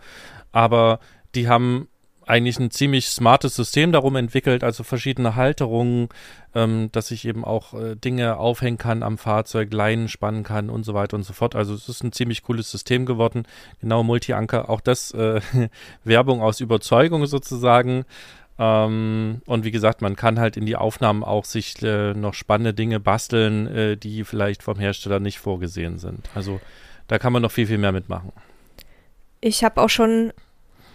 Aber die haben eigentlich ein ziemlich smartes System darum entwickelt, also verschiedene Halterungen, ähm, dass ich eben auch äh, Dinge aufhängen kann am Fahrzeug, Leinen spannen kann und so weiter und so fort. Also es ist ein ziemlich cooles System geworden. Genau, Multi-Anker, auch das äh, [LAUGHS] Werbung aus Überzeugung sozusagen. Ähm, und wie gesagt, man kann halt in die Aufnahmen auch sich äh, noch spannende Dinge basteln, äh, die vielleicht vom Hersteller nicht vorgesehen sind. Also da kann man noch viel, viel mehr mitmachen. Ich habe auch schon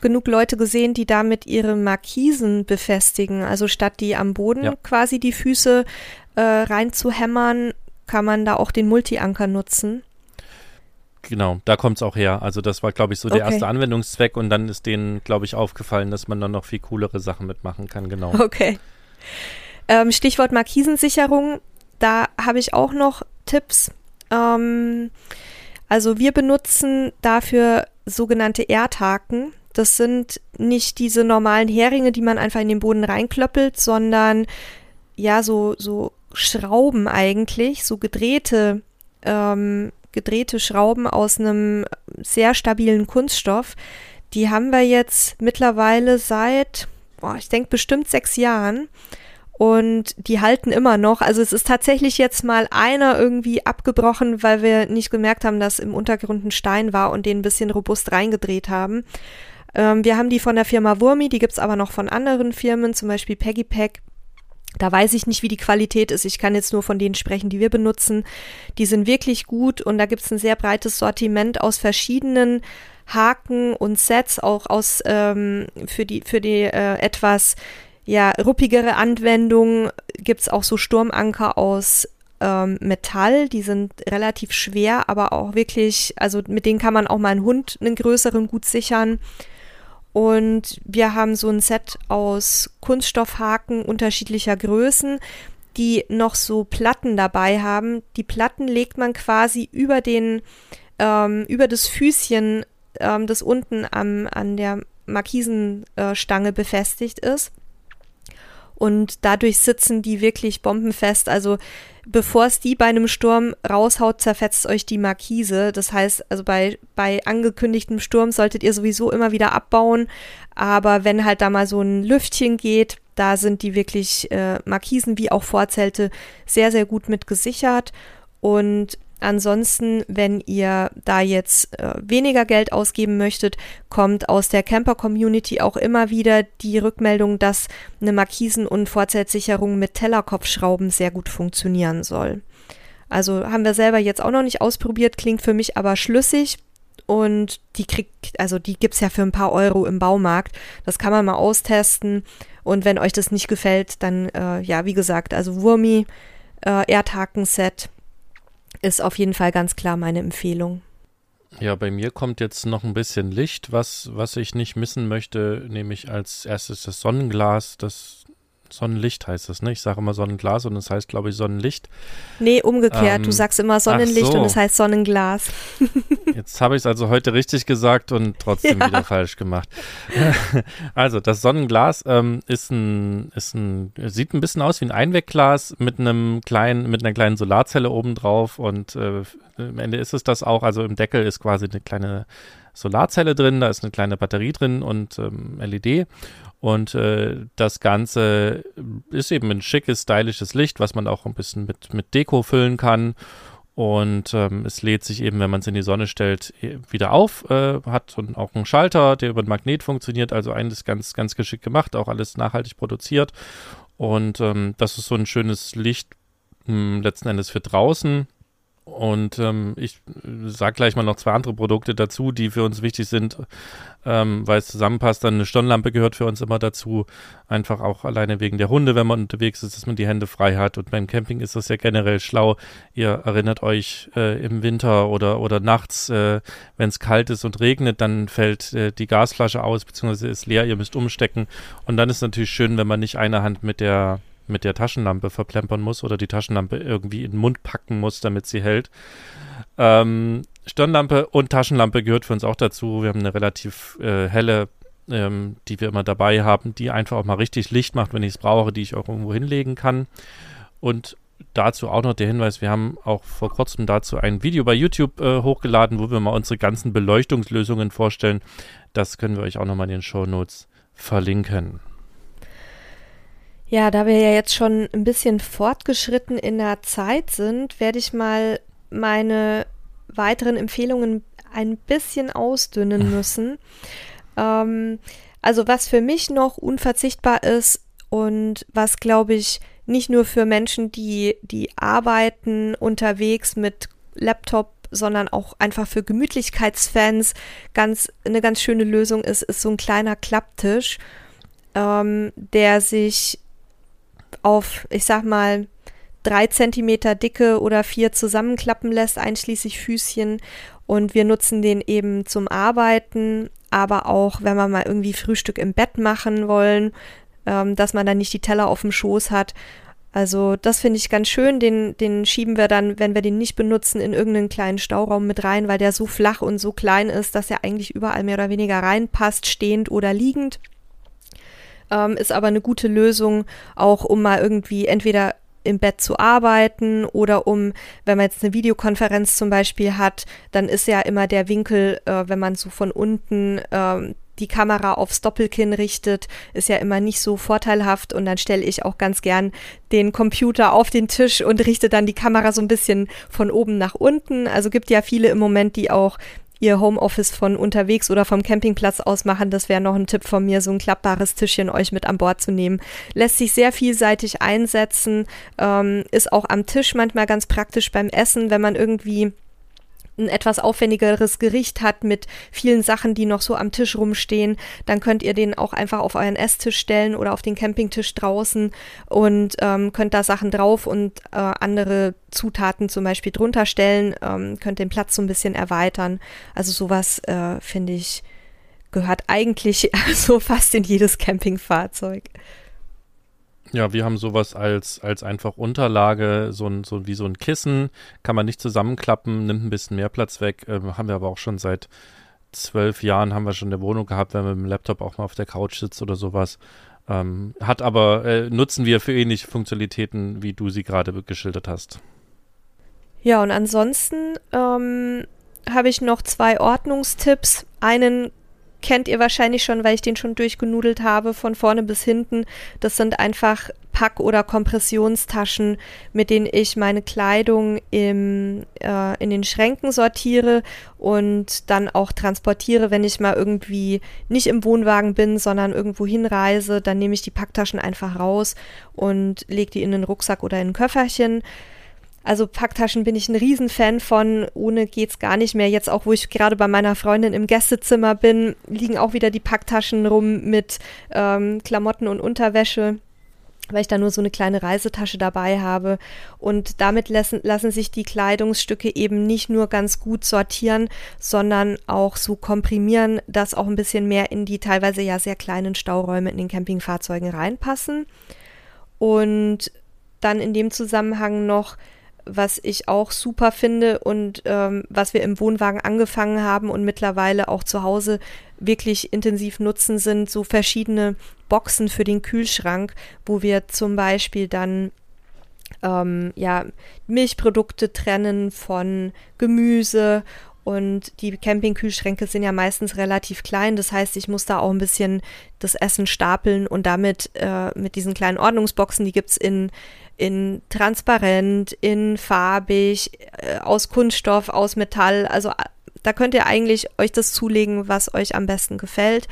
genug Leute gesehen, die damit ihre Markisen befestigen. Also statt die am Boden ja. quasi die Füße äh, reinzuhämmern, kann man da auch den Multi-Anker nutzen. Genau, da kommt es auch her. Also das war, glaube ich, so der okay. erste Anwendungszweck und dann ist denen, glaube ich, aufgefallen, dass man dann noch viel coolere Sachen mitmachen kann, genau. Okay. Ähm, Stichwort Markisensicherung, da habe ich auch noch Tipps. Ähm, also wir benutzen dafür sogenannte Erdhaken. Das sind nicht diese normalen Heringe, die man einfach in den Boden reinklöppelt, sondern ja, so, so Schrauben eigentlich, so gedrehte, ähm, gedrehte Schrauben aus einem sehr stabilen Kunststoff. Die haben wir jetzt mittlerweile seit, boah, ich denke bestimmt sechs Jahren. Und die halten immer noch. Also es ist tatsächlich jetzt mal einer irgendwie abgebrochen, weil wir nicht gemerkt haben, dass im Untergrund ein Stein war und den ein bisschen robust reingedreht haben. Ähm, wir haben die von der Firma Wurmi, die gibt es aber noch von anderen Firmen, zum Beispiel Peggy Pack. Da weiß ich nicht, wie die Qualität ist. Ich kann jetzt nur von denen sprechen, die wir benutzen. Die sind wirklich gut und da gibt es ein sehr breites Sortiment aus verschiedenen Haken und Sets, auch aus ähm, für die, für die äh, etwas ja, ruppigere Anwendung gibt es auch so Sturmanker aus ähm, Metall, die sind relativ schwer, aber auch wirklich, also mit denen kann man auch mal einen Hund, einen größeren gut sichern. Und wir haben so ein Set aus Kunststoffhaken unterschiedlicher Größen, die noch so Platten dabei haben. Die Platten legt man quasi über den, ähm, über das Füßchen, ähm, das unten am, an der Markisenstange äh, befestigt ist. Und dadurch sitzen die wirklich bombenfest. Also bevor es die bei einem Sturm raushaut, zerfetzt euch die Markise. Das heißt, also bei, bei angekündigtem Sturm solltet ihr sowieso immer wieder abbauen. Aber wenn halt da mal so ein Lüftchen geht, da sind die wirklich äh, Markisen wie auch Vorzelte sehr, sehr gut mit gesichert. Und Ansonsten, wenn ihr da jetzt äh, weniger Geld ausgeben möchtet, kommt aus der Camper-Community auch immer wieder die Rückmeldung, dass eine Markisen- und Vorzeltsicherung mit Tellerkopfschrauben sehr gut funktionieren soll. Also haben wir selber jetzt auch noch nicht ausprobiert, klingt für mich aber schlüssig. Und die kriegt, also die gibt's ja für ein paar Euro im Baumarkt. Das kann man mal austesten. Und wenn euch das nicht gefällt, dann, äh, ja, wie gesagt, also Wurmi, äh, Erdhaken-Set ist auf jeden Fall ganz klar meine Empfehlung. Ja, bei mir kommt jetzt noch ein bisschen Licht, was, was ich nicht missen möchte, nämlich als erstes das Sonnenglas, das Sonnenlicht heißt es, ne? Ich sage immer Sonnenglas und es heißt, glaube ich, Sonnenlicht. Nee, umgekehrt. Ähm, du sagst immer Sonnenlicht so. und es heißt Sonnenglas. [LAUGHS] Jetzt habe ich es also heute richtig gesagt und trotzdem ja. wieder falsch gemacht. [LAUGHS] also, das Sonnenglas ähm, ist ein, ist ein, sieht ein bisschen aus wie ein Einwegglas mit einem kleinen, mit einer kleinen Solarzelle obendrauf und äh, am Ende ist es das auch. Also im Deckel ist quasi eine kleine Solarzelle drin, da ist eine kleine Batterie drin und ähm, LED. Und äh, das Ganze ist eben ein schickes, stylisches Licht, was man auch ein bisschen mit, mit Deko füllen kann. Und ähm, es lädt sich eben, wenn man es in die Sonne stellt, e, wieder auf. Äh, hat und auch einen Schalter, der über ein Magnet funktioniert. Also eines ganz, ganz geschickt gemacht, auch alles nachhaltig produziert. Und ähm, das ist so ein schönes Licht mh, hm, letzten Endes für draußen. Und ähm, ich sage gleich mal noch zwei andere Produkte dazu, die für uns wichtig sind, ähm, weil es zusammenpasst. Dann eine Stirnlampe gehört für uns immer dazu. Einfach auch alleine wegen der Hunde, wenn man unterwegs ist, dass man die Hände frei hat. Und beim Camping ist das ja generell schlau. Ihr erinnert euch äh, im Winter oder, oder nachts, äh, wenn es kalt ist und regnet, dann fällt äh, die Gasflasche aus, beziehungsweise ist leer, ihr müsst umstecken. Und dann ist es natürlich schön, wenn man nicht eine Hand mit der mit der Taschenlampe verplempern muss oder die Taschenlampe irgendwie in den Mund packen muss, damit sie hält. Ähm, Stirnlampe und Taschenlampe gehört für uns auch dazu. Wir haben eine relativ äh, helle, ähm, die wir immer dabei haben, die einfach auch mal richtig Licht macht, wenn ich es brauche, die ich auch irgendwo hinlegen kann. Und dazu auch noch der Hinweis, wir haben auch vor kurzem dazu ein Video bei YouTube äh, hochgeladen, wo wir mal unsere ganzen Beleuchtungslösungen vorstellen. Das können wir euch auch nochmal in den Show Notes verlinken. Ja, da wir ja jetzt schon ein bisschen fortgeschritten in der Zeit sind, werde ich mal meine weiteren Empfehlungen ein bisschen ausdünnen müssen. ähm, also was für mich noch unverzichtbar ist und was, glaube ich, nicht nur für Menschen, die, die arbeiten unterwegs mit Laptop, sondern auch einfach für Gemütlichkeitsfans ganz eine ganz schöne Lösung ist, ist so ein kleiner Klapptisch, ähm, der sich auf, ich sag mal, drei Zentimeter Dicke oder vier zusammenklappen lässt, einschließlich Füßchen. Und wir nutzen den eben zum Arbeiten, aber auch, wenn wir mal irgendwie Frühstück im Bett machen wollen, ähm, dass man dann nicht die Teller auf dem Schoß hat. Also das finde ich ganz schön. Den, den schieben wir dann, wenn wir den nicht benutzen, in irgendeinen kleinen Stauraum mit rein, weil der so flach und so klein ist, dass er eigentlich überall mehr oder weniger reinpasst, stehend oder liegend ähm, ist aber eine gute Lösung, auch um mal irgendwie entweder im Bett zu arbeiten oder um, wenn man jetzt eine Videokonferenz zum Beispiel hat, dann ist ja immer der Winkel, äh, wenn man so von unten ähm, die Kamera aufs Doppelkinn richtet, ist ja immer nicht so vorteilhaft und dann stelle ich auch ganz gern den Computer auf den Tisch und richte dann die Kamera so ein bisschen von oben nach unten. Also gibt ja viele im Moment, die auch ihr Homeoffice von unterwegs oder vom Campingplatz aus machen, das wäre noch ein Tipp von mir, so ein klappbares Tischchen euch mit an Bord zu nehmen. Lässt sich sehr vielseitig einsetzen, ähm, ist auch am Tisch manchmal ganz praktisch beim Essen, wenn man irgendwie ein etwas aufwendigeres Gericht hat mit vielen Sachen, die noch so am Tisch rumstehen, dann könnt ihr den auch einfach auf euren Esstisch stellen oder auf den Campingtisch draußen und ähm, könnt da Sachen drauf und äh, andere Zutaten zum Beispiel drunter stellen, ähm, könnt den Platz so ein bisschen erweitern. Also sowas äh, finde ich gehört eigentlich [LAUGHS] so fast in jedes Campingfahrzeug. Ja, wir haben sowas als, als einfach Unterlage, so, ein, so wie so ein Kissen, kann man nicht zusammenklappen, nimmt ein bisschen mehr Platz weg. Ähm, haben wir aber auch schon seit zwölf Jahren, haben wir schon in der Wohnung gehabt, wenn man mit dem Laptop auch mal auf der Couch sitzt oder sowas. Ähm, hat aber, äh, nutzen wir für ähnliche Funktionalitäten, wie du sie gerade geschildert hast. Ja, und ansonsten ähm, habe ich noch zwei Ordnungstipps. Einen kennt ihr wahrscheinlich schon, weil ich den schon durchgenudelt habe, von vorne bis hinten. Das sind einfach Pack- oder Kompressionstaschen, mit denen ich meine Kleidung im, äh, in den Schränken sortiere und dann auch transportiere, wenn ich mal irgendwie nicht im Wohnwagen bin, sondern irgendwo hinreise. Dann nehme ich die Packtaschen einfach raus und lege die in den Rucksack oder in ein Köfferchen. Also Packtaschen bin ich ein Riesenfan von. Ohne geht's gar nicht mehr. Jetzt auch, wo ich gerade bei meiner Freundin im Gästezimmer bin, liegen auch wieder die Packtaschen rum mit ähm, Klamotten und Unterwäsche weil ich da nur so eine kleine Reisetasche dabei habe. Und damit lassen, lassen sich die Kleidungsstücke eben nicht nur ganz gut sortieren, sondern auch so komprimieren, dass auch ein bisschen mehr in die teilweise ja sehr kleinen Stauräume in den Campingfahrzeugen reinpassen. Und dann in dem Zusammenhang noch was ich auch super finde und ähm, was wir im Wohnwagen angefangen haben und mittlerweile auch zu Hause wirklich intensiv nutzen, sind so verschiedene Boxen für den Kühlschrank, wo wir zum Beispiel dann ähm, ja, Milchprodukte trennen von Gemüse und die Campingkühlschränke sind ja meistens relativ klein. Das heißt, ich muss da auch ein bisschen das Essen stapeln und damit äh, mit diesen kleinen Ordnungsboxen, die gibt es in in transparent, in farbig, äh, aus Kunststoff, aus Metall. Also da könnt ihr eigentlich euch das zulegen, was euch am besten gefällt.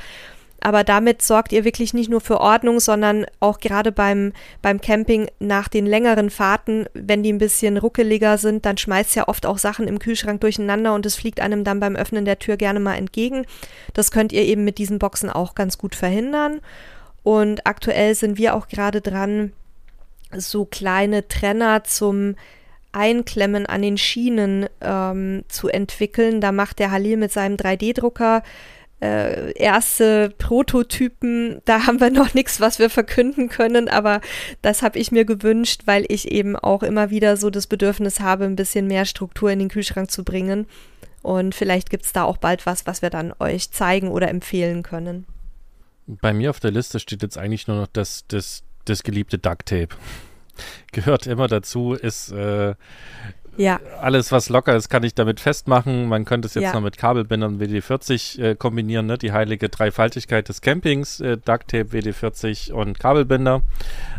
Aber damit sorgt ihr wirklich nicht nur für Ordnung, sondern auch gerade beim, beim Camping nach den längeren Fahrten, wenn die ein bisschen ruckeliger sind, dann schmeißt ja oft auch Sachen im Kühlschrank durcheinander und es fliegt einem dann beim Öffnen der Tür gerne mal entgegen. Das könnt ihr eben mit diesen Boxen auch ganz gut verhindern. Und aktuell sind wir auch gerade dran, so kleine Trenner zum Einklemmen an den Schienen ähm, zu entwickeln. Da macht der Halil mit seinem 3D-Drucker äh, erste Prototypen. Da haben wir noch nichts, was wir verkünden können, aber das habe ich mir gewünscht, weil ich eben auch immer wieder so das Bedürfnis habe, ein bisschen mehr Struktur in den Kühlschrank zu bringen. Und vielleicht gibt es da auch bald was, was wir dann euch zeigen oder empfehlen können. Bei mir auf der Liste steht jetzt eigentlich nur noch das, das das geliebte Duct Tape. Gehört immer dazu, ist äh, ja. alles, was locker ist, kann ich damit festmachen. Man könnte es jetzt ja. noch mit Kabelbindern WD40 äh, kombinieren, ne? die heilige Dreifaltigkeit des Campings, äh, Duct Tape, WD40 und Kabelbinder.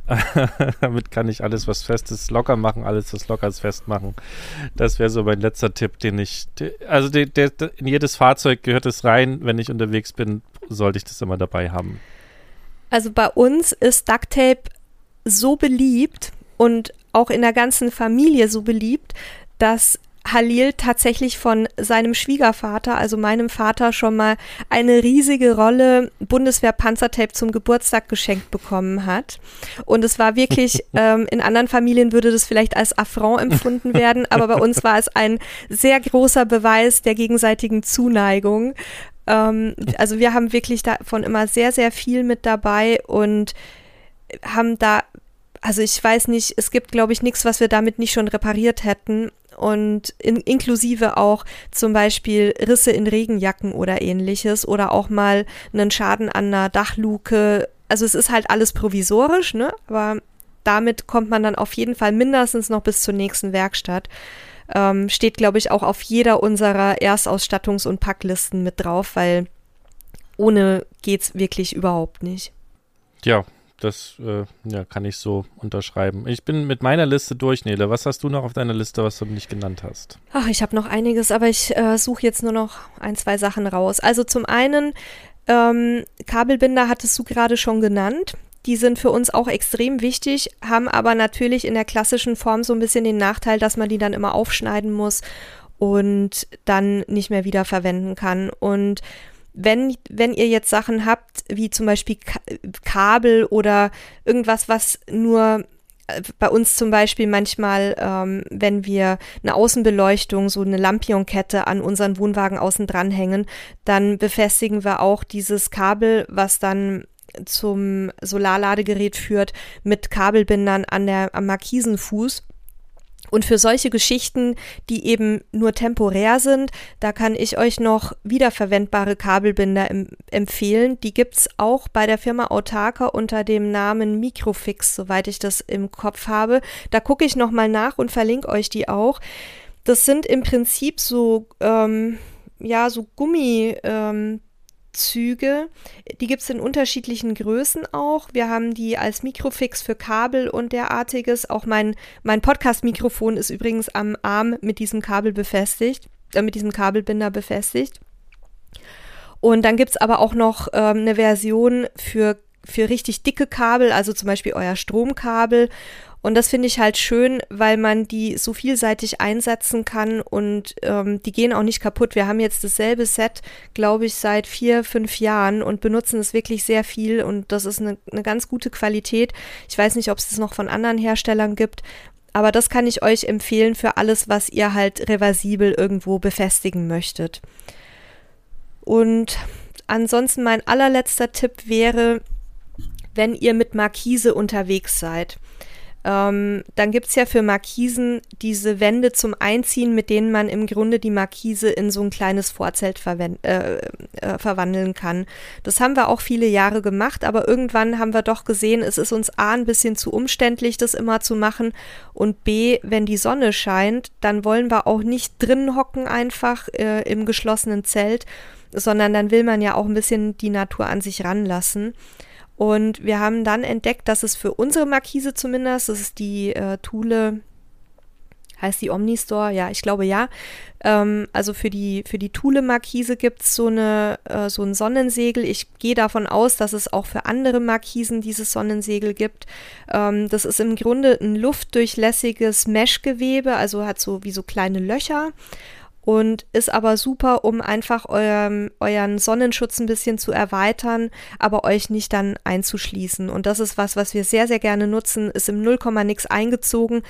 [LAUGHS] damit kann ich alles, was fest ist, locker machen, alles, was locker ist, festmachen. Das wäre so mein letzter Tipp, den ich, also der, der, in jedes Fahrzeug gehört es rein. Wenn ich unterwegs bin, sollte ich das immer dabei haben. Also bei uns ist Duct Tape so beliebt und auch in der ganzen Familie so beliebt, dass Halil tatsächlich von seinem Schwiegervater, also meinem Vater, schon mal eine riesige Rolle Bundeswehr Panzertape zum Geburtstag geschenkt bekommen hat. Und es war wirklich, [LAUGHS] ähm, in anderen Familien würde das vielleicht als Affront empfunden werden, aber bei uns war es ein sehr großer Beweis der gegenseitigen Zuneigung. Ähm, also wir haben wirklich davon immer sehr, sehr viel mit dabei und haben da, also ich weiß nicht, es gibt, glaube ich, nichts, was wir damit nicht schon repariert hätten. Und in, inklusive auch zum Beispiel Risse in Regenjacken oder ähnliches oder auch mal einen Schaden an einer Dachluke. Also es ist halt alles provisorisch, ne? Aber damit kommt man dann auf jeden Fall mindestens noch bis zur nächsten Werkstatt ähm, steht, glaube ich, auch auf jeder unserer Erstausstattungs- und Packlisten mit drauf, weil ohne geht's wirklich überhaupt nicht. Ja, das äh, ja, kann ich so unterschreiben. Ich bin mit meiner Liste durch, Nele. Was hast du noch auf deiner Liste, was du nicht genannt hast? Ach, ich habe noch einiges, aber ich äh, suche jetzt nur noch ein, zwei Sachen raus. Also zum einen, ähm, Kabelbinder hattest du gerade schon genannt. Die sind für uns auch extrem wichtig, haben aber natürlich in der klassischen Form so ein bisschen den Nachteil, dass man die dann immer aufschneiden muss und dann nicht mehr wieder verwenden kann. Und wenn, wenn ihr jetzt Sachen habt, wie zum Beispiel Kabel oder irgendwas, was nur äh, bei uns zum Beispiel manchmal, ähm, wenn wir eine Außenbeleuchtung, so eine Lampionkette an unseren Wohnwagen außen dranhängen, dann befestigen wir auch dieses Kabel, was dann zum Solarladegerät führt, mit Kabelbindern an der, am Markisenfuß. Und für solche Geschichten, die eben nur temporär sind, da kann ich euch noch wiederverwendbare Kabelbinder em empfehlen. Die gibt's auch bei der Firma Autarka unter dem Namen Microfix, soweit ich das im Kopf habe. Da gucke ich nochmal nach und verlinke euch die auch. Das sind im Prinzip so, ähm, ja, so Gummi. Ähm, Züge. Die gibt es in unterschiedlichen Größen auch. Wir haben die als Mikrofix für Kabel und derartiges. Auch mein, mein Podcast-Mikrofon ist übrigens am Arm mit diesem Kabel befestigt, äh, mit diesem Kabelbinder befestigt. Und dann gibt es aber auch noch ähm, eine Version für, für richtig dicke Kabel, also zum Beispiel euer Stromkabel und das finde ich halt schön, weil man die so vielseitig einsetzen kann und ähm, die gehen auch nicht kaputt. Wir haben jetzt dasselbe Set, glaube ich, seit vier, fünf Jahren und benutzen es wirklich sehr viel und das ist eine, eine ganz gute Qualität. Ich weiß nicht, ob es das noch von anderen Herstellern gibt, aber das kann ich euch empfehlen für alles, was ihr halt reversibel irgendwo befestigen möchtet. Und ansonsten mein allerletzter Tipp wäre, wenn ihr mit Markise unterwegs seid. Ähm, dann gibt es ja für Markisen diese Wände zum Einziehen, mit denen man im Grunde die Markise in so ein kleines Vorzelt äh, äh, verwandeln kann. Das haben wir auch viele Jahre gemacht, aber irgendwann haben wir doch gesehen, es ist uns A ein bisschen zu umständlich, das immer zu machen und B, wenn die Sonne scheint, dann wollen wir auch nicht drinnen hocken einfach äh, im geschlossenen Zelt, sondern dann will man ja auch ein bisschen die Natur an sich ranlassen. Und wir haben dann entdeckt, dass es für unsere Markise zumindest, das ist die äh, Thule, heißt die Omnistore? Ja, ich glaube ja. Ähm, also für die, für die Thule-Markise gibt es so, äh, so ein Sonnensegel. Ich gehe davon aus, dass es auch für andere Markisen dieses Sonnensegel gibt. Ähm, das ist im Grunde ein luftdurchlässiges Meshgewebe, also hat so wie so kleine Löcher und ist aber super, um einfach eurem, euren Sonnenschutz ein bisschen zu erweitern, aber euch nicht dann einzuschließen. Und das ist was, was wir sehr, sehr gerne nutzen, ist im Nullkomma-Nix eingezogen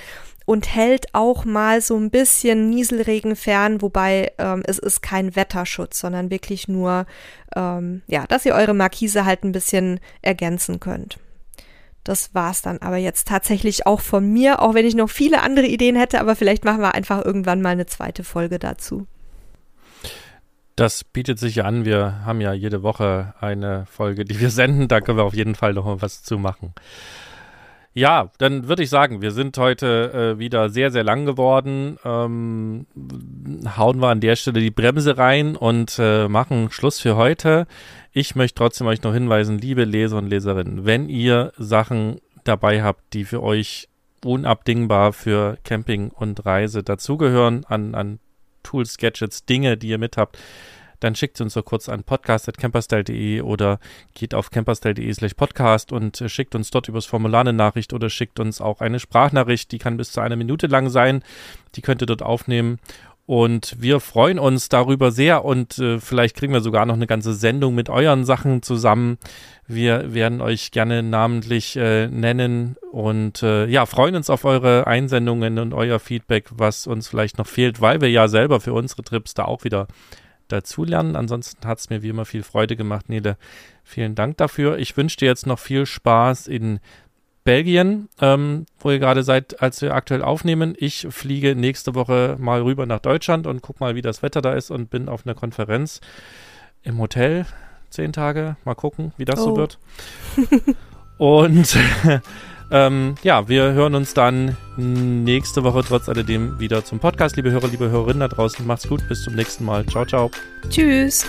und hält auch mal so ein bisschen Nieselregen fern, wobei ähm, es ist kein Wetterschutz, sondern wirklich nur, ähm, ja, dass ihr eure Markise halt ein bisschen ergänzen könnt. Das war's dann aber jetzt tatsächlich auch von mir, auch wenn ich noch viele andere Ideen hätte, aber vielleicht machen wir einfach irgendwann mal eine zweite Folge dazu. Das bietet sich ja an. Wir haben ja jede Woche eine Folge, die wir [LAUGHS] senden. Da können wir auf jeden Fall noch mal was zu machen. Ja, dann würde ich sagen, wir sind heute äh, wieder sehr, sehr lang geworden. Ähm, hauen wir an der Stelle die Bremse rein und äh, machen Schluss für heute. Ich möchte trotzdem euch noch hinweisen, liebe Leser und Leserinnen, wenn ihr Sachen dabei habt, die für euch unabdingbar für Camping und Reise dazugehören, an, an Tools, Gadgets, Dinge, die ihr mit habt, dann schickt uns so kurz an podcast.camperstyle.de oder geht auf camperstyle.de slash podcast und schickt uns dort übers Formular eine Nachricht oder schickt uns auch eine Sprachnachricht, die kann bis zu einer Minute lang sein. Die könnt ihr dort aufnehmen und wir freuen uns darüber sehr und äh, vielleicht kriegen wir sogar noch eine ganze Sendung mit euren Sachen zusammen. Wir werden euch gerne namentlich äh, nennen und äh, ja, freuen uns auf eure Einsendungen und euer Feedback, was uns vielleicht noch fehlt, weil wir ja selber für unsere Trips da auch wieder dazulernen. Ansonsten hat es mir wie immer viel Freude gemacht, Nele. Vielen Dank dafür. Ich wünsche dir jetzt noch viel Spaß in Belgien, ähm, wo ihr gerade seid, als wir aktuell aufnehmen. Ich fliege nächste Woche mal rüber nach Deutschland und guck mal, wie das Wetter da ist und bin auf einer Konferenz im Hotel. Zehn Tage. Mal gucken, wie das oh. so wird. und [LAUGHS] ähm, ja, wir hören uns dann nächste Woche trotz alledem wieder zum Podcast. Liebe Hörer, liebe Hörerinnen da draußen, macht's gut. Bis zum nächsten Mal. Ciao, ciao. Tschüss.